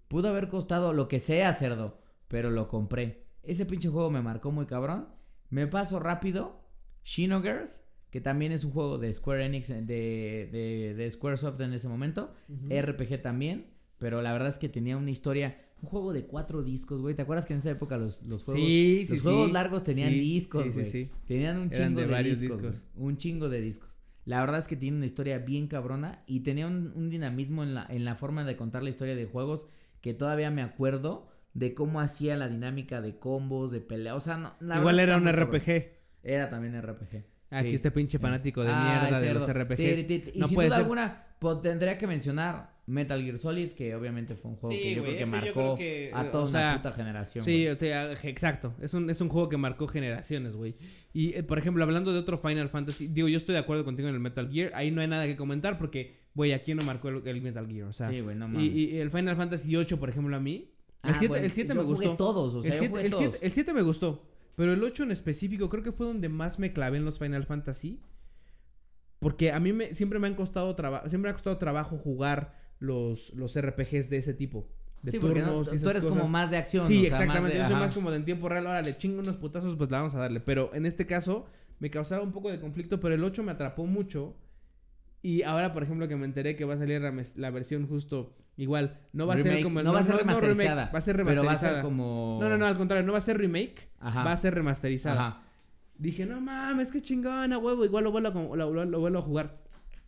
Pudo haber costado lo que sea, cerdo, pero lo compré. Ese pinche juego me marcó muy cabrón. Me paso rápido. Shinogers, que también es un juego de Square Enix, eh, de, de, de Squaresoft en ese momento. RPG también, pero la verdad es que tenía una historia. Un juego de cuatro discos, güey. ¿Te acuerdas que en esa época los, los juegos, Sí, sí, los juegos sí. largos tenían discos, sí, sí, güey? sí. Tenían un Eran chingo de varios discos. Un chingo de discos. La verdad es que tiene una historia bien cabrona y tenía un, un dinamismo en la, en la forma de contar la historia de juegos que todavía me acuerdo de cómo hacía la dinámica de combos, de pelea. O sea, no, la Igual era un cabrón. RPG. Era también RPG. Aquí Sí. este pinche fanático de Ah, mierda de los RPGs. Y no sin puede duda ser. alguna, pues tendría que mencionar Metal Gear Solid, que obviamente fue un juego Sí, que yo creo que marcó creo que, a eh, toda o sea, una puta generación. Sí, o sea, exacto. Es un, es un juego que marcó generaciones, güey. Y, eh, por ejemplo, hablando de otro Final Fantasy, digo, yo estoy de acuerdo contigo en el Metal Gear. Ahí no hay nada que comentar porque, güey, aquí no marcó el, el Metal Gear, o sea. Sí, güey, no y, mames. y el Final Fantasy 8, por ejemplo, a mí. El Ah, 7, güey, el 7 yo me gustó. todos, o sea, el yo 7, jugué el todos. 7 el 7 me gustó. Pero el 8 en específico creo que fue donde más me clavé en los Final Fantasy. Porque a mí me, siempre me han costado trabajo, siempre me ha costado trabajo jugar los, los RPGs de ese tipo. De Sí, no- turnos y tú esas eres cosas. como más de acción. Sí, o sea, más exactamente. de- Yo soy ajá. más como de en tiempo real. Ahora le chingo unos putazos, pues la vamos a darle. Pero en este caso, me causaba un poco de conflicto. Pero el 8 me atrapó mucho. Y ahora, por ejemplo, que me enteré que va a salir la versión justo igual. No va a ser como el no va a ser remake, remasterizada. va a ser Pero va a remasterizada. ser como. No, no, no, al contrario, no va a ser remake. Ajá. Va a ser remasterizada. Ajá. Dije, no mames, qué chingona, huevo. Igual lo vuelvo a, lo, lo- lo vuelvo a jugar.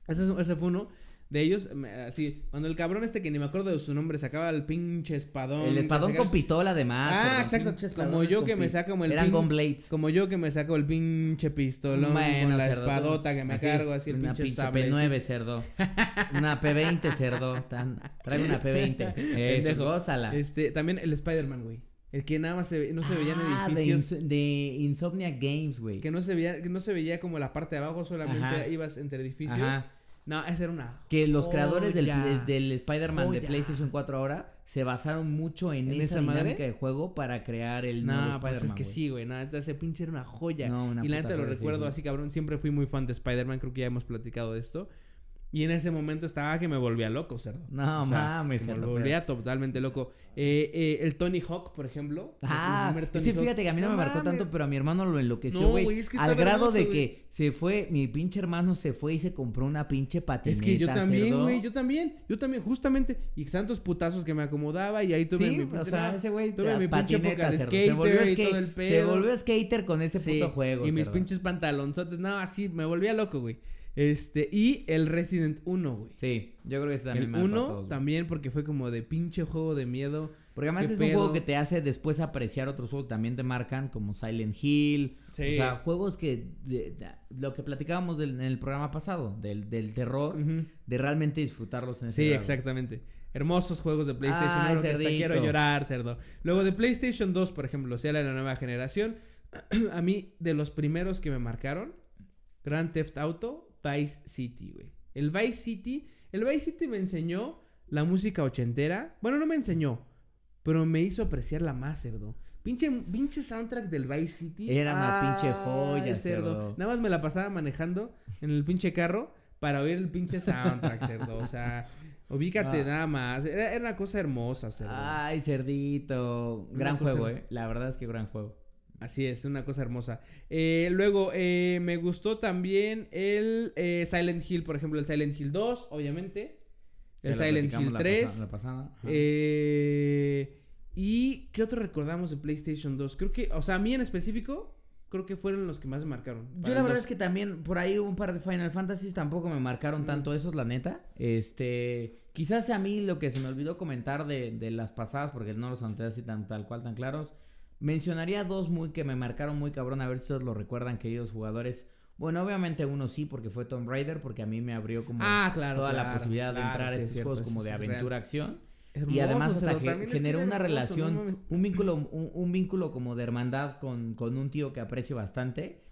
Ese, es- ese fue uno de ellos. Así, cuando el cabrón este que ni me acuerdo de su nombre sacaba el pinche espadón. El espadón con pistola además. Ah, exacto. Como yo que me saco como el Eran pin- con blades. Como yo que me saco el pinche pistolón Bueno, con la cerdo, espadota que me así, cargo, así el una pinche pinche sable. P9, así. cerdo. [laughs] Una P20, cerdo. Tan... Traigo una P20. [laughs] Eso, Pendejo. gózala. Este, también el Spider-Man, güey. El que nada más se ve- no se veía en Ah, de edificios. Ins- de, Insomnia Games, güey. Que no se veía, que no se veía como la parte de abajo, solamente Ajá. ibas entre edificios. Ajá. No, esa era una. Que los creadores del, del Spider-Man de Joya. PlayStation 4 ahora se basaron mucho en, ¿En esa, esa madre? dinámica de juego para crear el nuevo No, pues es Spider-Man, que güey. sí, güey. No, ese pinche era una joya. No, una y la puta neta lo joya, sí, recuerdo sí. así, cabrón. Siempre fui muy fan de Spider-Man. Creo que ya hemos platicado de esto. Y en ese momento estaba que me volvía loco, cerdo. No O sea, mames, Me volvía totalmente loco. Eh, eh, el Tony Hawk, por ejemplo. Ah, sí, Hawk. fíjate que a mí no, me marcó tanto, pero a mi hermano lo enloqueció, No, güey. güey, es que al grado hermoso, de que se fue, mi pinche hermano se fue y se compró una pinche patineta. Es que yo también, güey, yo también, yo también, justamente, y tantos putazos que me acomodaba y ahí tuve Sí, mi o pinche- sea, no, ese güey tuve mi pinche época de skater se volvió y skate- todo el Se pedo. volvió skater con ese Sí, puto juego, Y mis cerdo. pinches pantalonzotes, no, así me volvía loco, güey. Este, y el Resident 1, güey. Sí, yo creo que ese también El me marcó a 1 todos, güey. también porque fue como de pinche juego de miedo. Porque además ¿Qué es un juego que te hace después apreciar otros juegos que también te marcan, como Silent Hill. Sí. O sea, juegos que. de- de- lo que platicábamos del- en el programa pasado, del, del terror, de realmente disfrutarlos en ese Sí, grado. exactamente. Hermosos juegos de PlayStation Ay, 1 que hasta quiero llorar, cerdo. Luego de PlayStation 2, por ejemplo, o sea, la nueva generación, [clears throat] a mí de los primeros que me marcaron, Grand Theft Auto, Vice City, güey. El Vice City, el Vice City me enseñó la música ochentera. Bueno, no me enseñó, pero me hizo apreciarla más, cerdo. Pinche, pinche soundtrack del Vice City. Era una pinche joya, cerdo. Nada más me la pasaba manejando en el pinche carro para oír el pinche soundtrack, cerdo. O sea, ubícate Ah. nada más. Era, era una cosa hermosa, cerdo. Ay, cerdito. Gran juego, eh. La verdad es que gran juego. Así es, una cosa hermosa. Eh, luego, eh, me gustó también el eh, Silent Hill, por ejemplo, el Silent Hill 2, obviamente. El Ya Silent Hill la 3. pasa- la pasada. Eh, ¿Y qué otro recordamos de PlayStation 2? Creo que, o sea, a mí en específico, creo que fueron los que más me marcaron. Yo la verdad es que también por ahí un par de Final Fantasies tampoco me marcaron tanto esos, la neta. Este, quizás a mí lo que se me olvidó comentar de, de las pasadas, porque no los anoté así tan tal cual tan claros. Mencionaría dos muy que me marcaron muy cabrón, a ver si todos lo recuerdan, queridos jugadores. Bueno, obviamente uno sí, porque fue Tomb Raider, porque a mí me abrió como Ah, claro, toda la claro, posibilidad de entrar sí, a es estos juegos como de aventura-acción. Hermoso, Y además hasta generó una hermoso, relación, un vínculo, un, un vínculo como de hermandad con, con un tío que aprecio bastante.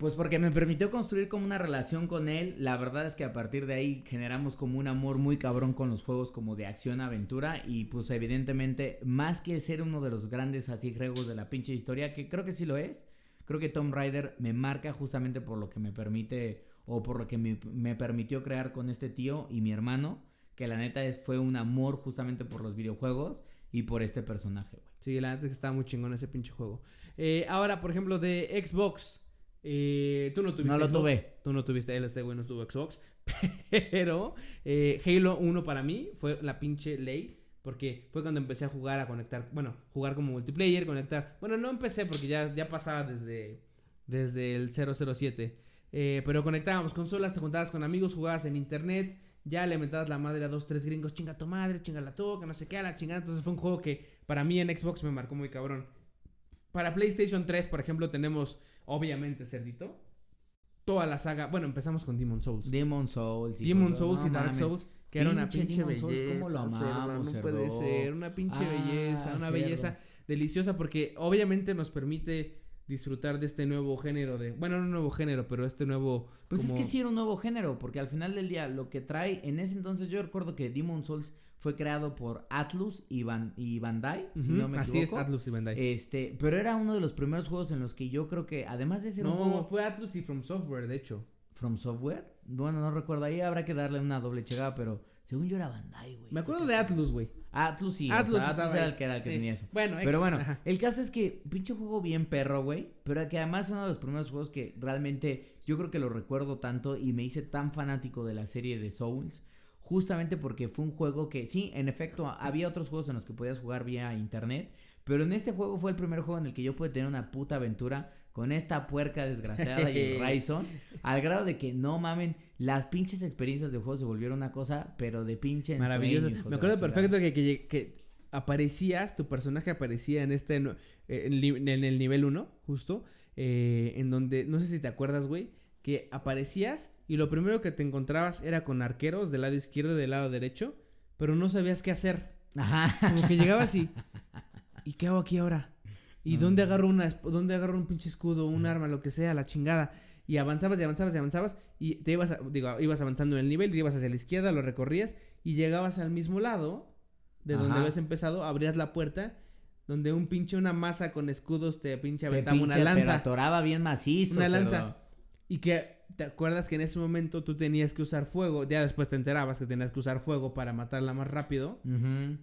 Pues porque me permitió construir como una relación con él. La verdad es que a partir de ahí generamos como un amor muy cabrón con los juegos como de acción aventura. Y pues evidentemente, más que ser uno de los grandes así juegos de la pinche historia, que creo que sí lo es. Creo que Tomb Raider me marca justamente por lo que me permite o por lo que me, me permitió crear con este tío y mi hermano. Que la neta es, fue un amor justamente por los videojuegos y por este personaje. Sí, la neta es que estaba muy chingón ese pinche juego. Eh, ahora, por ejemplo, de Xbox. Eh, tú no tuviste No lo Xbox. tuve. Tú no tuviste, él este güey no tuvo Xbox. [laughs] Pero eh, Halo 1 para mí fue la pinche ley. Porque fue cuando empecé a jugar, a conectar. Bueno, jugar como multiplayer, conectar. Bueno, no empecé porque ya, ya pasaba desde, desde el 007. Eh, pero conectábamos consolas, te juntabas con amigos, jugabas en internet. Ya le metabas la madre a dos, tres gringos. Chinga tu madre, chinga la toca, no sé qué, a la chingada. Entonces fue un juego que para mí en Xbox me marcó muy cabrón. Para PlayStation 3, por ejemplo, tenemos, obviamente, Cerdito. Toda la saga. Bueno, empezamos con Demon Souls. Demon Souls y Demon Souls no y Dark. Souls. Que era una Pinche pinche Demon Souls, belleza. cómo lo cerdo, amamos, no puede ser. Una pinche Ah, belleza. Una cerdo. belleza deliciosa porque obviamente nos permite disfrutar de este nuevo género de... Bueno, no un nuevo género, pero este nuevo... Pues como- es que sí era un nuevo género, porque al final del día lo que trae, en ese entonces yo recuerdo que Demon Souls fue creado por Atlus y, Ban- y Bandai, si no me Así es, equivoco. Atlus y Bandai. Este, pero era uno de los primeros juegos en los que yo creo que, además de ser un no, juego fue Atlus y From Software, de hecho. From Software, bueno, no recuerdo, ahí habrá que darle una doble chegada, pero según yo era Bandai, güey. Me acuerdo de Atlus, güey. Atlus sí, Atlus Atlus, era el que era el que Sí. tenía eso. Bueno, Pero bueno, ajá. el caso es que pinche juego bien perro, güey. Pero que además es uno de los primeros juegos que realmente yo creo que lo recuerdo tanto y me hice tan fanático de la serie de Souls. Justamente porque fue un juego que, sí, en efecto, había otros juegos en los que podías jugar vía internet. Pero en este juego fue el primer juego en el que yo pude tener una puta aventura con esta puerca desgraciada y [laughs] Ryzen. Al grado de que no mamen, las pinches experiencias de juego se volvieron una cosa, pero de pinche Maravilloso. Me acuerdo perfecto que, que, que aparecías, tu personaje aparecía en este, eh, en, en el nivel 1, justo, eh, en donde, no sé si te acuerdas, güey, que aparecías y lo primero que te encontrabas era con arqueros del lado izquierdo y del lado derecho, pero no sabías qué hacer. Ajá. Como que llegabas y, ¿y qué hago aquí ahora? ¿Y dónde agarro una, dónde agarro un pinche escudo, un arma, lo que sea, la chingada? Y avanzabas y avanzabas y avanzabas y te ibas, a- digo, ibas avanzando en el nivel, te ibas hacia la izquierda, lo recorrías y llegabas al mismo lado de donde habías empezado, abrías la puerta donde un pinche, una masa con escudos te pinche Te aventaba una pinche, pero lanza. atoraba bien macizo. Una lanza. Y que ¿te acuerdas que en ese momento tú tenías que usar fuego? Ya después te enterabas que tenías que usar fuego para matarla más rápido.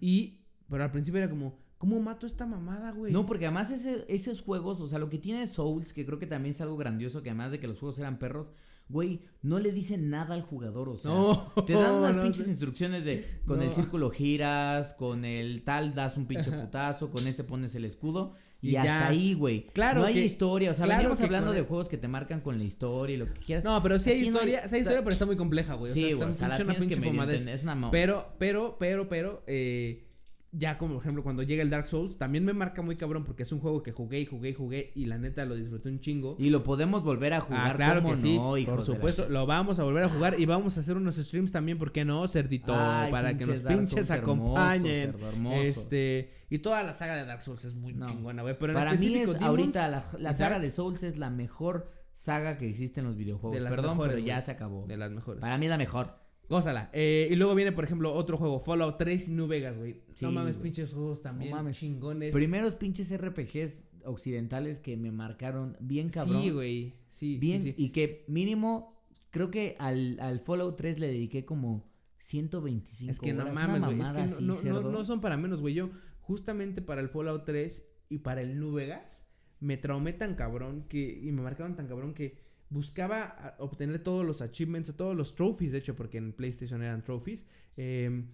Y, pero al principio era como, ¿cómo mato esta mamada, güey? No, porque además ese- esos juegos, o sea, lo que tiene Souls, que creo que también es algo grandioso, que además de que los juegos eran perros, güey, no le dicen nada al jugador, o sea, No, te dan unas [laughs] no pinches instrucciones de con el círculo giras, con el tal das un pinche [laughs] putazo, con este pones el escudo y, Y hasta ya. ahí, güey. Claro no hay que- historia, o sea, claro veníamos que hablando de juegos que te marcan con la historia y lo que quieras. No, pero sí hay Aquí no historia, sí hay o sea, historia, pero está muy compleja, güey. O Sí, sea, güey, o está sea, la pinche una entender, es una Pero, pero, pero, pero, eh, ya como por ejemplo cuando llega el Dark Souls, también me marca muy cabrón porque es un juego que jugué y jugué y jugué y la neta lo disfruté un chingo. Y lo podemos volver a jugar, ah, claro ¿cómo que sí, no, por supuesto, lo vamos a volver a jugar y vamos a hacer unos streams también, ¿por qué no? Cerdito, Ay, para que nos pinches Dark pinches Souls acompañen. hermoso. este, y toda la saga de Dark Souls es muy No. chingona, güey, pero en Para mí específico es Demons ahorita la, saga de Souls es la mejor saga que existe en los videojuegos. De las Perdón, mejores, pero ya se acabó. de las mejores. Para mí es la mejor. Gózala. Eh, y luego viene, por ejemplo, otro juego, Fallout 3 y New Vegas, güey. Sí, no mames, güey. pinches juegos también No mames. chingones. Primeros pinches RPGs occidentales que me marcaron bien cabrón. Sí, güey. Sí, Bien, sí, sí. y que mínimo, creo que al, al Fallout 3 le dediqué como 125 Es que no mames, güey. Es que no, no, no son para menos, güey. Yo, justamente para el Fallout 3 y para el New Vegas, me traumé tan cabrón que. Y me marcaron tan cabrón que buscaba obtener todos los achievements, todos los trophies, de hecho, porque en PlayStation eran trophies. eh,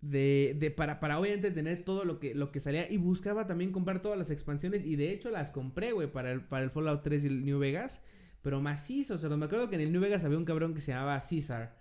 de, de para, para obviamente tener todo lo que, lo que salía. Y buscaba también comprar todas las expansiones. Y de hecho las compré, güey, para el, para el Fallout 3 y el New Vegas. Pero macizo, o sea, me acuerdo que en el New Vegas había un cabrón que se llamaba Caesar.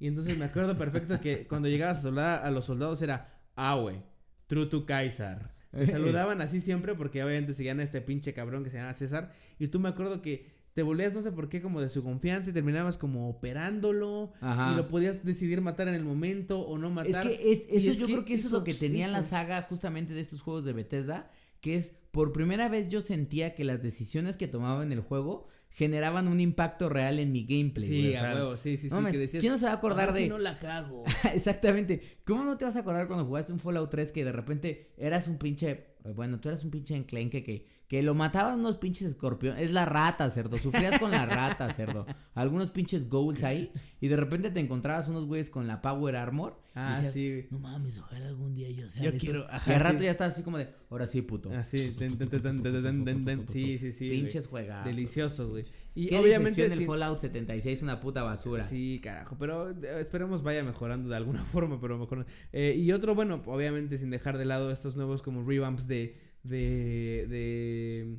Y entonces me acuerdo perfecto que [laughs] cuando llegabas a saludar a los soldados era, ah, güey, true to Kaiser. Me [laughs] saludaban así siempre porque obviamente seguían a este pinche cabrón que se llama César. Y tú me acuerdo que te volvías, no sé por qué, como de su confianza y terminabas como operándolo. Ajá. Y lo podías decidir matar en el momento o no Es matar. que es, Y eso es yo que creo que eso es lo que eso- tenía la saga justamente de estos juegos de Bethesda, que es por primera vez yo sentía que las decisiones que tomaba en el juego generaban un impacto real en mi gameplay. Sí, güey, o a huevo, sí, sí, sí. mames, que decías, ¿Quién no se va a acordar "A ver de si no la cago. [laughs] Exactamente. ¿Cómo no te vas a acordar cuando jugaste un Fallout 3 que de repente eras un pinche. Bueno, tú eras un pinche enclenque que, que lo mataban unos pinches escorpiones. Es la rata, cerdo. Sufrías con la rata, cerdo. Algunos pinches goals ahí. Y de repente te encontrabas unos güeyes con la Power Armor. y Ah, decías, sí. No mames, ojalá algún día yo sea Yo de esos. quiero. Y al rato sí. ya estás así como de. Ahora sí, puto. Así. [laughs] ten. Sí, sí, sí. pinches juegazos. Deliciosos, güey. Y ¿Qué obviamente. el Fallout 76 una puta basura. Sí, carajo, pero eh, esperemos vaya mejorando de alguna [laughs] forma, pero mejor. Eh, y otro, bueno, obviamente sin dejar de lado estos nuevos como revamps de de de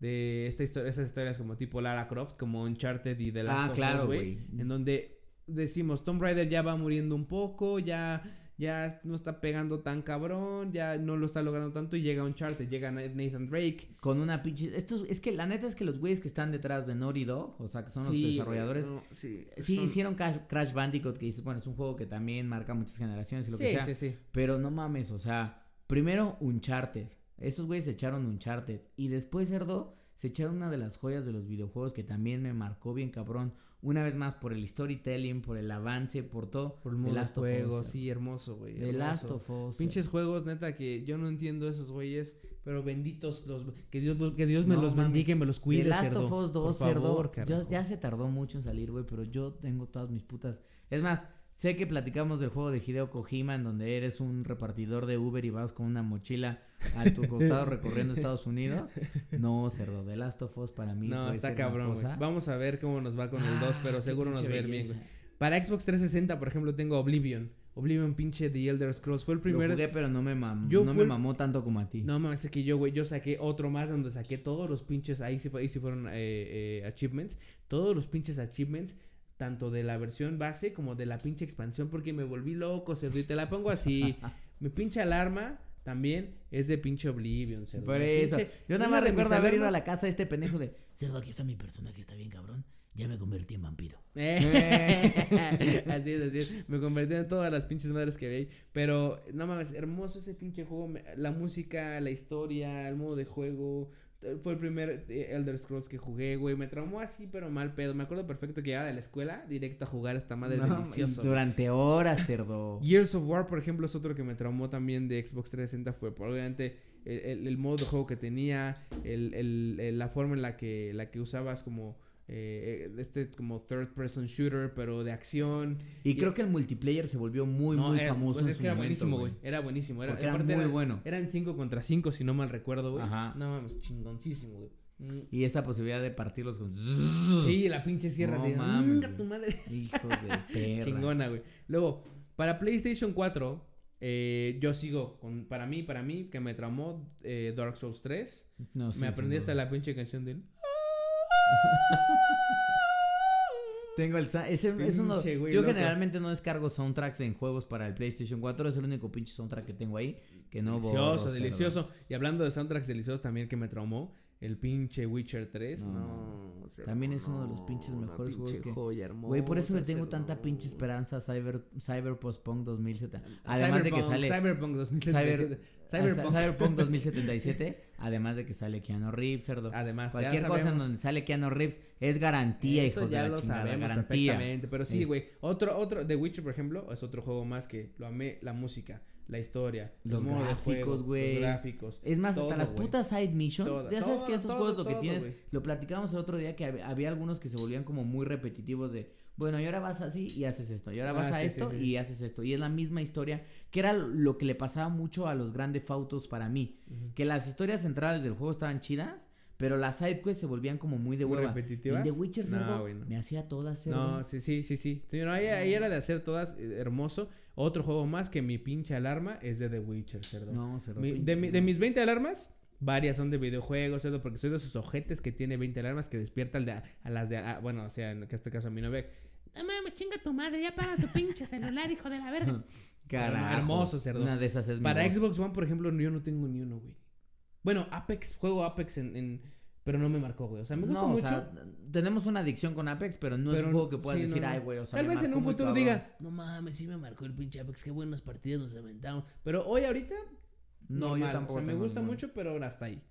de esta historia, estas historias como tipo Lara Croft, como Uncharted y The Last Ah, of Us, claro, güey, güey. en donde decimos Tomb Raider ya va muriendo un poco, ya ya no está pegando tan cabrón, ya no lo está logrando tanto y llega Uncharted, llega Nathan Drake. Con una pinche. Esto es que la neta es que los güeyes que están detrás de Naughty Dog, o sea, que son Sí, los desarrolladores. no, sí, Sí, son- hicieron Crash, Crash Bandicoot, que dices, bueno, es un juego que también marca muchas generaciones y lo que Sí, sea. sí, sí. Pero no mames, o sea, primero Uncharted. Esos güeyes se echaron Uncharted. Y después, Cerdo, se echaron una de las joyas de los videojuegos que también me marcó bien cabrón. Una vez más, por el storytelling, por el avance, por todo. Por el Last of Us, juego, sí, hermoso, güey. The. Last of Us. Pinches juegos, neta, que yo no entiendo esos güeyes, pero benditos los... Que Dios, los- que Dios me No los bendiga y me los cuide, The Last cerdo. of Us 2, Por favor, cerdo. carajo. Ya, ya se tardó mucho en salir, güey, pero yo tengo todas mis putas. Es más, sé que platicamos del juego de Hideo Kojima, en donde eres un repartidor de Uber y vas con una mochila a tu [laughs] costado recorriendo Estados Unidos. No, cerdo. The Last of Us para mí. No, está cabrón, güey. Vamos a ver cómo nos va con el 2, pero Ah, seguro qué nos va a ir bien, güey. Para Xbox 360, por ejemplo, tengo Oblivion. Oblivion, pinche The Elder Scrolls. Fue el Lo primer... jugué, pero no me, mam- Yo no fue me mamó tanto como a ti. No mames, es que yo, güey, yo saqué otro más donde saqué todos los pinches, ahí sí, fue, ahí sí fueron eh, eh, achievements, todos los pinches achievements, tanto de la versión base como de la pinche expansión, porque me volví loco, cerdo, y te la pongo así, [laughs] mi pinche alarma también es de pinche Oblivion, cerdo. Por eso. pinche- Yo nada más recuerdo haber ido a la casa de este pendejo de. Cerdo, aquí está mi personaje, está bien cabrón. Ya me convertí en vampiro. Eh, [laughs] así es, así es. Me convertí en todas las pinches madres que veis. Pero, no mames, hermoso ese pinche juego. La música, la historia, el modo de juego. Fue el primer eh, Elder Scrolls que jugué, güey. Me traumó así, pero mal pedo. Me acuerdo perfecto que llegaba de la escuela directo a jugar esta madre No, delicioso. Durante horas, cerdo. Gears of War, por ejemplo, es otro que me traumó también de Xbox 360. Fue obviamente el, el- el modo de juego que tenía, el, el- el- la forma en la que, la que usabas como eh, este como third person shooter, pero de acción. Y, creo que el multiplayer se volvió muy, No, muy era- famoso. pues en es su que era momento, buenísimo, güey. Era buenísimo. Era, era muy bueno. Eran 5 contra 5, si no mal recuerdo, güey. Ajá. No mames, chingoncísimo, güey. Mm. Y esta posibilidad de partirlos con. Sí, la pinche sierra No de. mames, "Venga, güey. tu madre! [laughs] Hijos de perra. Chingona, güey. Luego, para PlayStation 4, eh, yo sigo con. Para mí, para mí, que me traumó eh, Dark Souls 3. No, sí, me aprendí hasta la pinche canción de. [laughs] Tengo el ese es uno güey Yo loco. generalmente no descargo soundtracks en juegos para el PlayStation 4, es el único pinche soundtrack que tengo ahí que no borro, Delicioso, delicioso. Y hablando de soundtracks deliciosos también que me traumó, el pinche Witcher 3. No, No, También es uno de los pinches mejores juegos que- hermosa, Güey, por eso le tengo tanta pinche esperanza a Cyber Cyberpunk 2007. Además de que sale Cyberpunk 2077. Cyber- Cyberpunk. Cyberpunk 2077, [laughs] además de que sale Keanu Reeves, cerdo. Además, Cualquier cosa en donde sale Keanu Reeves es garantía, Eso hijos ya de la lo chingada, sabemos garantía. perfectamente. Pero sí, güey. Otro, otro, The Witcher, por ejemplo, es otro juego más que lo amé. La música, la historia, Los gráficos, güey. Los gráficos. Es más, hasta las putas side missions. Todo, ya sabes que esos juegos lo que tienes. Lo platicábamos el otro día que hab- había algunos que se volvían como muy repetitivos de. Bueno, y ahora vas así y haces esto. Y ahora vas Ah, a sí, esto sí, sí. y haces esto. Y es la misma historia. Que era lo que le pasaba mucho a los grandes fautos para mí. Que las historias centrales del juego estaban chidas. Pero las side quests se volvían como muy de Muy hueva. repetitivas. En The Witcher, No, cerdo, me hacía todas, cerdo. No, sí, sí, sí, sí. No, ahí, ahí era de hacer todas eh, hermoso. Otro juego más que mi pinche alarma es de The Witcher, cerdo. No, cerdo, Mi- pinche- de, mi- de mis 20 alarmas, varias son de videojuegos, cerdo, porque soy de esos ojetes que tiene 20 alarmas que despierta al de, a, a las de, a- bueno, o sea, en este caso a mi novia. No mames, chinga tu madre, ya para tu pinche celular, hijo de la verga. Carajo. Hermoso, cerdo. Una de esas es Para. Xbox One, por ejemplo, yo no tengo ni uno, güey. Bueno, Apex, juego Apex en, en- pero no me marcó, güey. O sea, me gusta no, mucho. O sea, tenemos una adicción con Apex, pero no es un juego que puedas sí, decir, no. ay, güey, o sea, Tal vez en un futuro cabrón". diga, No mames, sí me marcó el pinche Apex, qué buenas partidas nos aventamos. pero hoy ahorita No, normal, yo tampoco. O sea, me gusta mucho, pero ahora hasta ahí.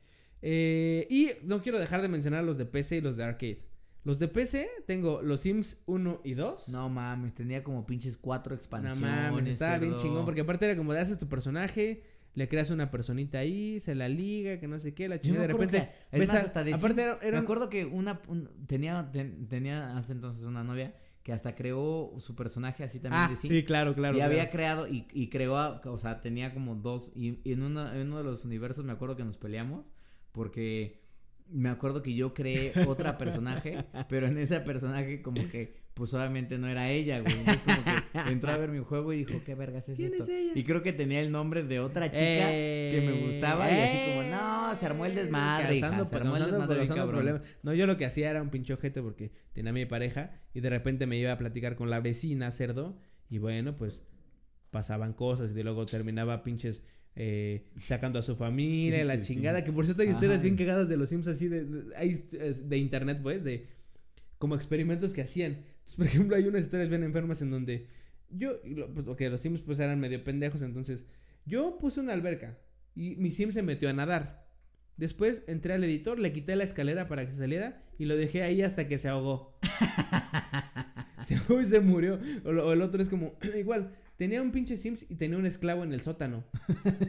Eh, y no quiero dejar de mencionar los de PC y los de arcade. Los de PC tengo los Sims 1 y 2. No mames, tenía como pinches cuatro No expansiones. mames, estaba bien chingón. Porque aparte era como de haces tu personaje, le creas una personita ahí, se la liga, que no sé qué, la chingada. De repente, que- es más, hasta de aparte Sims, era, era me acuerdo que una un- tenía ten- tenía hace entonces una novia que hasta creó su personaje así también Ah, de sí, claro, claro. y claro. había creado y, y creó, o sea, tenía como dos y, y en, uno, en uno de los universos me acuerdo que nos peleamos porque me acuerdo que yo creé otra personaje, [laughs] pero en ese personaje como que pues obviamente no era ella, güey. Entonces como que [laughs] entró a ver mi juego y dijo, ¿qué vergas es ¿Quién esto? es ella? Y creo que tenía el nombre de otra chica que me gustaba y así como, no, se armó el desmadre, hija, Causando- se armó el causando- desmadre causando problemas. No, yo lo que hacía era un pinche ojete porque tenía a mi pareja y de repente me iba a platicar con la vecina cerdo y bueno, pues pasaban cosas y luego terminaba pinches eh, sacando a su familia la Sí, sí. chingada. Que por cierto hay historias Ajá. bien cagadas de los Sims así de, de, eh, de internet, pues, de como experimentos que hacían. [laughs] Por ejemplo, hay unas historias bien enfermas en donde yo, pues, ok, los Sims pues eran medio pendejos, entonces yo puse una alberca y mi Sim se metió a nadar. Después entré al editor, le quité la escalera para que saliera y lo dejé ahí hasta que se ahogó. [laughs] se ahogó y se murió. O, el otro es como, [clears throat] igual, tenía un pinche Sims y tenía un esclavo en el sótano.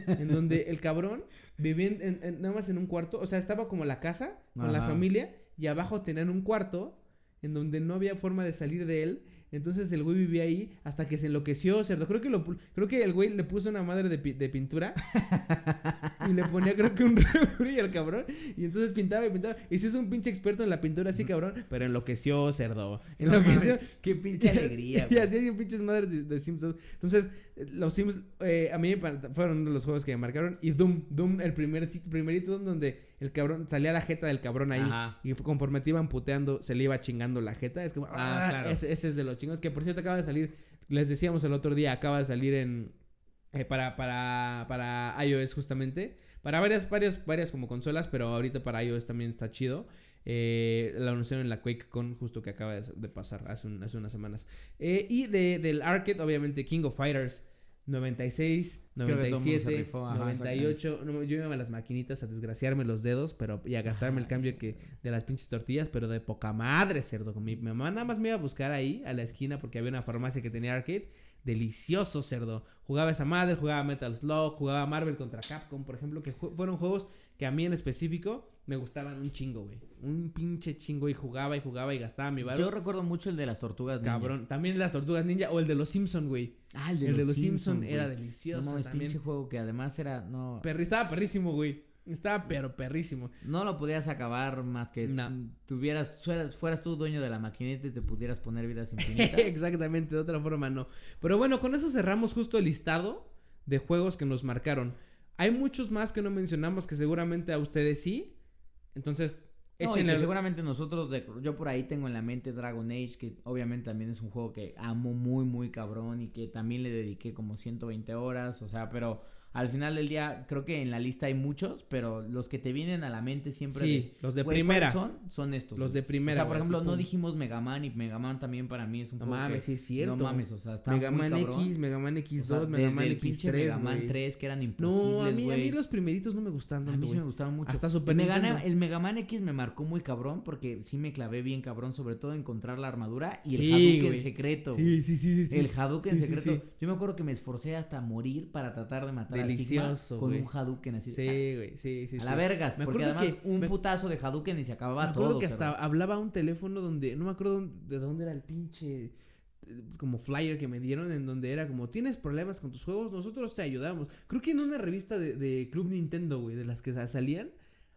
en donde el cabrón vivía en- nada más en un cuarto. O sea, estaba como la casa con la familia y abajo tenían un cuarto en donde no había forma de salir de él. Entonces el güey vivía ahí hasta que se enloqueció, cerdo. Creo que lo creo que el güey le puso una madre de, pi- de pintura [laughs] y le ponía creo que un refri al cabrón y entonces pintaba y pintaba y sí es un pinche experto en la pintura así cabrón, pero enloqueció, cerdo. [laughs] Enloqueció. qué pinche [laughs] alegría, y así hay pinches madres de, de Simpsons. Entonces, los Sims eh, a mí me fueron uno de los juegos que me marcaron y Doom, Doom el primer primerito Doom donde el cabrón salía la jeta del cabrón ahí Ajá. y conforme te iban puteando, se le iba chingando la jeta. Es como, Ah, ah, claro. ese, ese es de los chingos. Que por cierto acaba de salir, les decíamos el otro día, acaba de salir en. eh, para, para, para iOS justamente. Para varias, varias, varias como consolas, pero ahorita para iOS también está chido. Eh, la anunciaron en la QuakeCon justo que acaba de, pasar hace, hace unas semanas. Eh, y de, del arcade, obviamente, King of Fighters. 96, Creo que todo el mundo se 97, rifó, ajá, 98. No, yo iba a las maquinitas a desgraciarme los dedos pero y a gastarme el cambio que de las pinches tortillas, pero de poca madre, cerdo. Mi, mi mamá nada más me iba a buscar ahí, a la esquina, porque había una farmacia que tenía arcade. delicioso, cerdo. Jugaba esa madre, jugaba Metal Slug, jugaba Marvel contra Capcom, por ejemplo, que fueron juegos que a mí en específico me gustaban un chingo, güey. Un pinche chingo y jugaba y jugaba y gastaba mi Yo barro. recuerdo mucho el de las tortugas ninja. Cabrón. También las tortugas ninja o el de los Simpson, güey. Ah, El de, los, Simpson, era delicioso No mames, también. pinche juego que además era. No, Perri- estaba perrísimo, güey. Estaba pero perrísimo. no lo podías acabar más que No. tuvieras, fueras, fueras tú dueño de la maquinita y te pudieras poner vidas [laughs] infinitas. Exactamente, de otra forma no. Pero bueno, con eso cerramos justo el listado de juegos que nos marcaron. Hay muchos más que no mencionamos que seguramente a ustedes sí. Entonces, No, seguramente nosotros, de- yo por ahí tengo en la mente Dragon Age, que obviamente también es un juego que amo muy, muy cabrón y que también le dediqué como 120 horas, o sea, pero al final del día creo que en la lista hay muchos, pero los que te vienen a la mente siempre... Sí, los de primera. ¿cuáles son? Son estos. Los de primera, O sea, por ejemplo, no dijimos Mega Man y Mega Man también para mí es un No juego mames, que- sí es cierto. No mames, o sea, está Mega muy Man cabrón. X, Mega Man O X2, sea, Mega Man el pinche X3. Mega Man güey. 3 que eran imposibles, No, a mí, a mí los primeritos no me gustaron A mí sí me gustaron mucho. Hasta Super el, Mega, Nintendo. el Mega Man X me marcó muy cabrón porque sí me clavé bien cabrón, sobre todo encontrar la armadura y el Hadouken güey. secreto. Sí, sí, sí, sí. El Hadouken secreto. Yo me acuerdo que me esforcé hasta morir para tratar de matar Delicioso, con güey. un Hadouken así. Sí, güey, sí, sí. a sí. la vergas, Me porque acuerdo además que- un me- putazo de Hadouken y se acababa Me acuerdo todo. que hasta hablaba un teléfono donde, no me acuerdo de dónde era el pinche como flyer que me dieron en donde era como tienes problemas con tus juegos, nosotros te ayudamos. Creo que en una revista de, de Club Nintendo, güey, de las que sa- salían,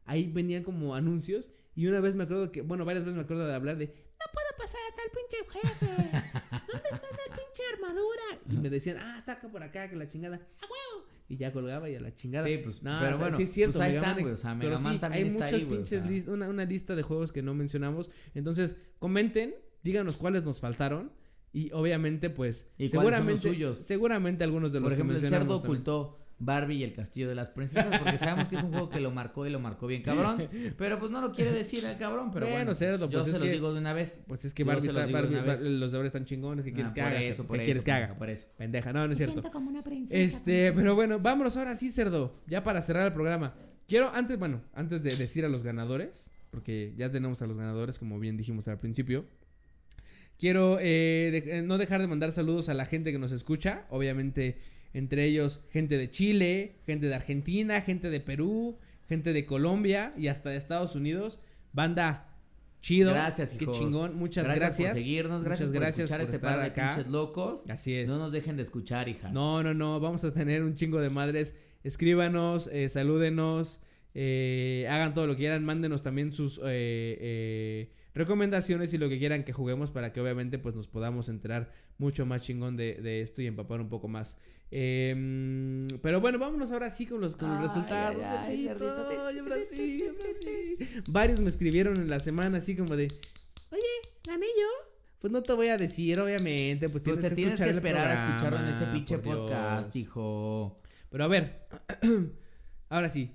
ahí venían como anuncios y una vez me acuerdo que, bueno, varias veces me acuerdo de hablar de No puedo pasar a tal pinche jefe. [laughs] ¿Dónde está tal pinche armadura? y me decían, "Ah, está acá por acá, que la chingada." ¡A huevo! Y ya colgaba y a la chingada. Sí, pues, No, pero bueno, sí es cierto, pues ahí están, güey, o sea, Mega Man sí, también hay está muchas ahí, güey, o pinches sea. una, una lista de juegos que no mencionamos. Entonces, comenten, díganos cuáles nos faltaron. Y obviamente, pues, ¿Y cuáles son los seguramente, suyos? seguramente algunos de los Por ejemplo, que el cerdo mencionamos. también. ocultó Barbie y el castillo de las princesas porque sabemos que es un juego que lo marcó y lo marcó bien cabrón. Pero pues no lo quiere decir el cabrón, pero Bueno, bueno. cerdo, yo pues, se es los que- digo de una vez. Pues es que Yo Barbie se los está, Barbie- los de ahora están chingones. ¿Qué quieres Ah, que haga? eso, ¿Qué eso, quieres que pendeja, haga? Por eso. Pendeja, no, no Me es cierto. siento como una princesa. Este, pero bueno, vámonos ahora sí, cerdo. Ya para cerrar el programa. Quiero, antes, bueno, antes de decir a los ganadores, porque ya tenemos a los ganadores, como bien dijimos al principio. Quiero eh, de- eh, no dejar de mandar saludos a la gente que nos escucha. Obviamente, entre ellos, gente de Chile, gente de Argentina, gente de Perú, gente de Colombia y hasta de Estados Unidos. Banda, chido. Gracias, Qué hijos. chingón. Muchas gracias. gracias. por seguirnos, gracias Muchas por gracias escuchar por este estar par de acá. pinches locos. Así es. No nos dejen de escuchar, hija. No, no, no, vamos a tener un chingo de madres. Escríbanos, eh, salúdenos, eh, hagan todo lo que quieran, mándenos también sus eh, eh, recomendaciones y lo que quieran que juguemos para que obviamente pues nos podamos enterar mucho más chingón de, de esto y empapar un poco más. Em, pero bueno, vámonos ahora sí con los, con los Ay, resultados. ay, ay, ahora sí. Varios me escribieron en la semana así como de, Oye, gané yo. pues no te voy a decir, obviamente, pues, Pues tienes te que tienes que escuchar esperar a escucharlo en este pinche podcast, hijo. Pero a ver, [clears throat] ahora sí.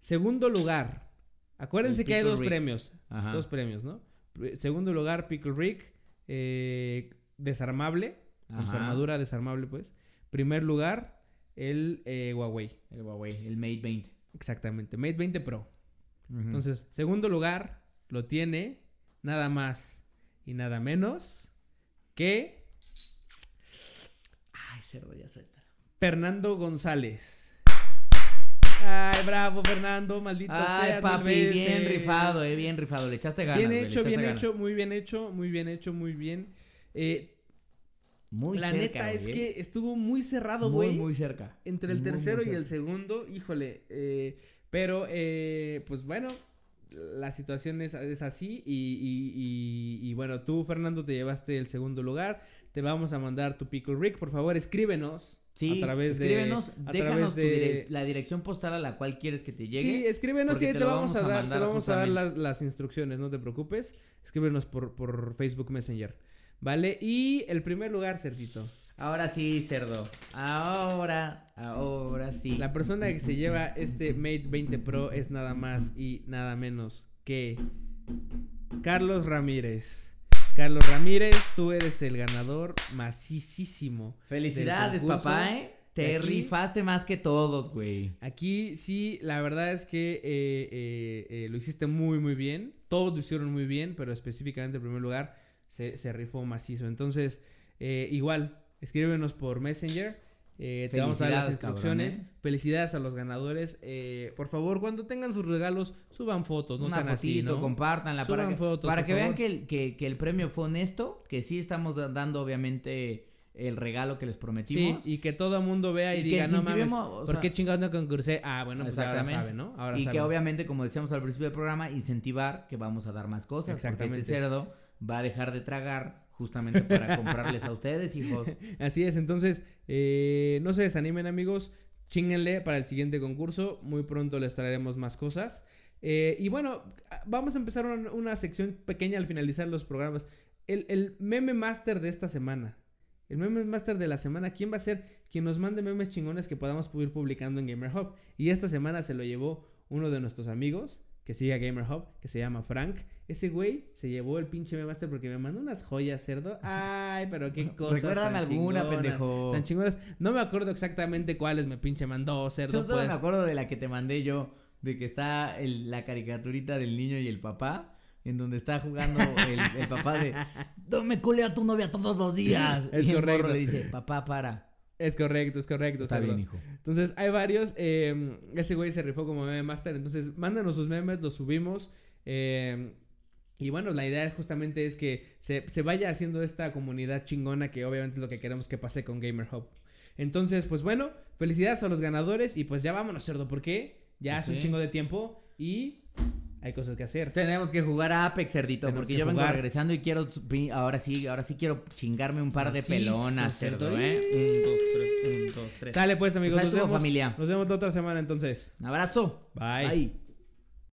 Segundo lugar. Acuérdense que hay dos Rick. premios. Ajá. Dos premios, ¿no? Segundo lugar, Pickle Rick. eh, desarmable. Con su armadura desarmable, pues. Primer lugar, el eh, Huawei. El Huawei, el Mate 20. Exactamente. Mate 20 Pro. Entonces, segundo lugar lo tiene nada más y nada menos que Ay, cerdo, ya suelta. Fernando González. Ay, bravo, Fernando, maldito Ay, seas, papi, bien veces. rifado, eh, bien rifado. Le echaste ganas. Bien hecho, bien ganas. hecho, muy bien hecho, muy bien hecho, muy bien. Eh, Muy la cerca, neta es que estuvo muy cerrado, muy, güey. muy cerca. Entre el Muy, muy tercero y el segundo, híjole. eh, pero, eh, pues bueno, la situación es, es así. Y, y- y- y bueno, tú, Fernando, te llevaste el segundo lugar. Te vamos a mandar tu Pickle Rick. Por favor, escríbenos. Sí, a través de- escríbenos, a déjanos través de- direc- la dirección postal a la cual quieres que te llegue. Sí, escríbenos y te te, vamos, a dar, te vamos a dar las, las instrucciones, no te preocupes. Escríbenos por, por Facebook Messenger. ¿Vale? Y el primer lugar, Cerdito. Ahora sí, cerdo. Ahora, ahora sí. La persona que se lleva este Mate 20 Pro es nada más y nada menos que Carlos Ramírez. Carlos Ramírez, tú eres el ganador macicísimo. Felicidades, papá, ¿eh? Te aquí- rifaste más que todos, güey. Aquí sí, la verdad es que eh, eh, eh, lo hiciste muy, muy bien. Todos lo hicieron muy bien, pero específicamente en primer lugar se, se rifó macizo. Entonces, eh, igual, escríbenos por Messenger. eh, te vamos a dar las instrucciones. cabrón, ¿eh? Felicidades a los ganadores. eh, por favor, cuando tengan sus regalos, suban fotos, no Una sean así, fotito, ¿no? compártanla para Suban que, fotos, para que vean que el, que, que el premio fue honesto, que sí estamos da- dando obviamente el regalo que les Sí, prometimos. y que todo el mundo vea y, Y que diga, no mames, o ¿por sea- qué chingados no concursé? Ah, bueno, pues ahora saben, ¿no? Ahora y que obviamente, como decíamos al principio del programa, incentivar que vamos a dar más cosas. Porque Exactamente. este cerdo va a dejar de tragar justamente para comprarles a ustedes, hijos. [laughs] Así es, entonces, eh, no se desanimen amigos, chinguenle para el siguiente concurso, muy pronto les traeremos más cosas. Eh, y bueno, vamos a empezar una, una sección pequeña al finalizar los programas. El, el meme master de esta semana. El meme master de la semana, ¿quién va a ser? Quien nos mande memes chingones que podamos ir publicando en Gamer Hub. Y esta semana se lo llevó uno de nuestros amigos que sigue a Gamer Hub, que se llama Frank. Ese güey se llevó el pinche master porque me mandó unas joyas, cerdo. [laughs] Ay, pero qué cosas. Recuérdame tan alguna, chingonas, pendejo. Tan chingonas. No me acuerdo exactamente cuáles me pinche mandó, cerdo. Yo solo Pues. me acuerdo de la que te mandé yo, de que está el- la caricaturita del niño y el papá, en donde está jugando el, el papá de, [laughs] "No me culé a tu novia todos los días. Es y el correcto. le dice, papá, para. Es correcto, es correcto. Está cerdo. bien, hijo. Entonces, hay varios. eh, ese güey se rifó como meme master. Entonces, mándanos sus memes, los subimos. eh, y bueno, la idea justamente es que se, se vaya haciendo esta comunidad chingona que obviamente es lo que queremos que pase con Gamer Hub. Entonces, pues bueno, felicidades a los ganadores y pues ya vámonos, cerdo, porque ya Pues es un sí. chingo de tiempo y hay cosas que hacer. Tenemos que jugar a Apex, cerdito, Tenemos porque que yo vengo jugar. regresando y quiero, ahora sí, ahora sí quiero chingarme un par de pelonas, cerdo. ¿eh? Un, dos, tres, un, dos, tres. Sale pues, amigos. Pues nos vemos. familia. Nos vemos la otra semana entonces. Un abrazo. Bye. Bye.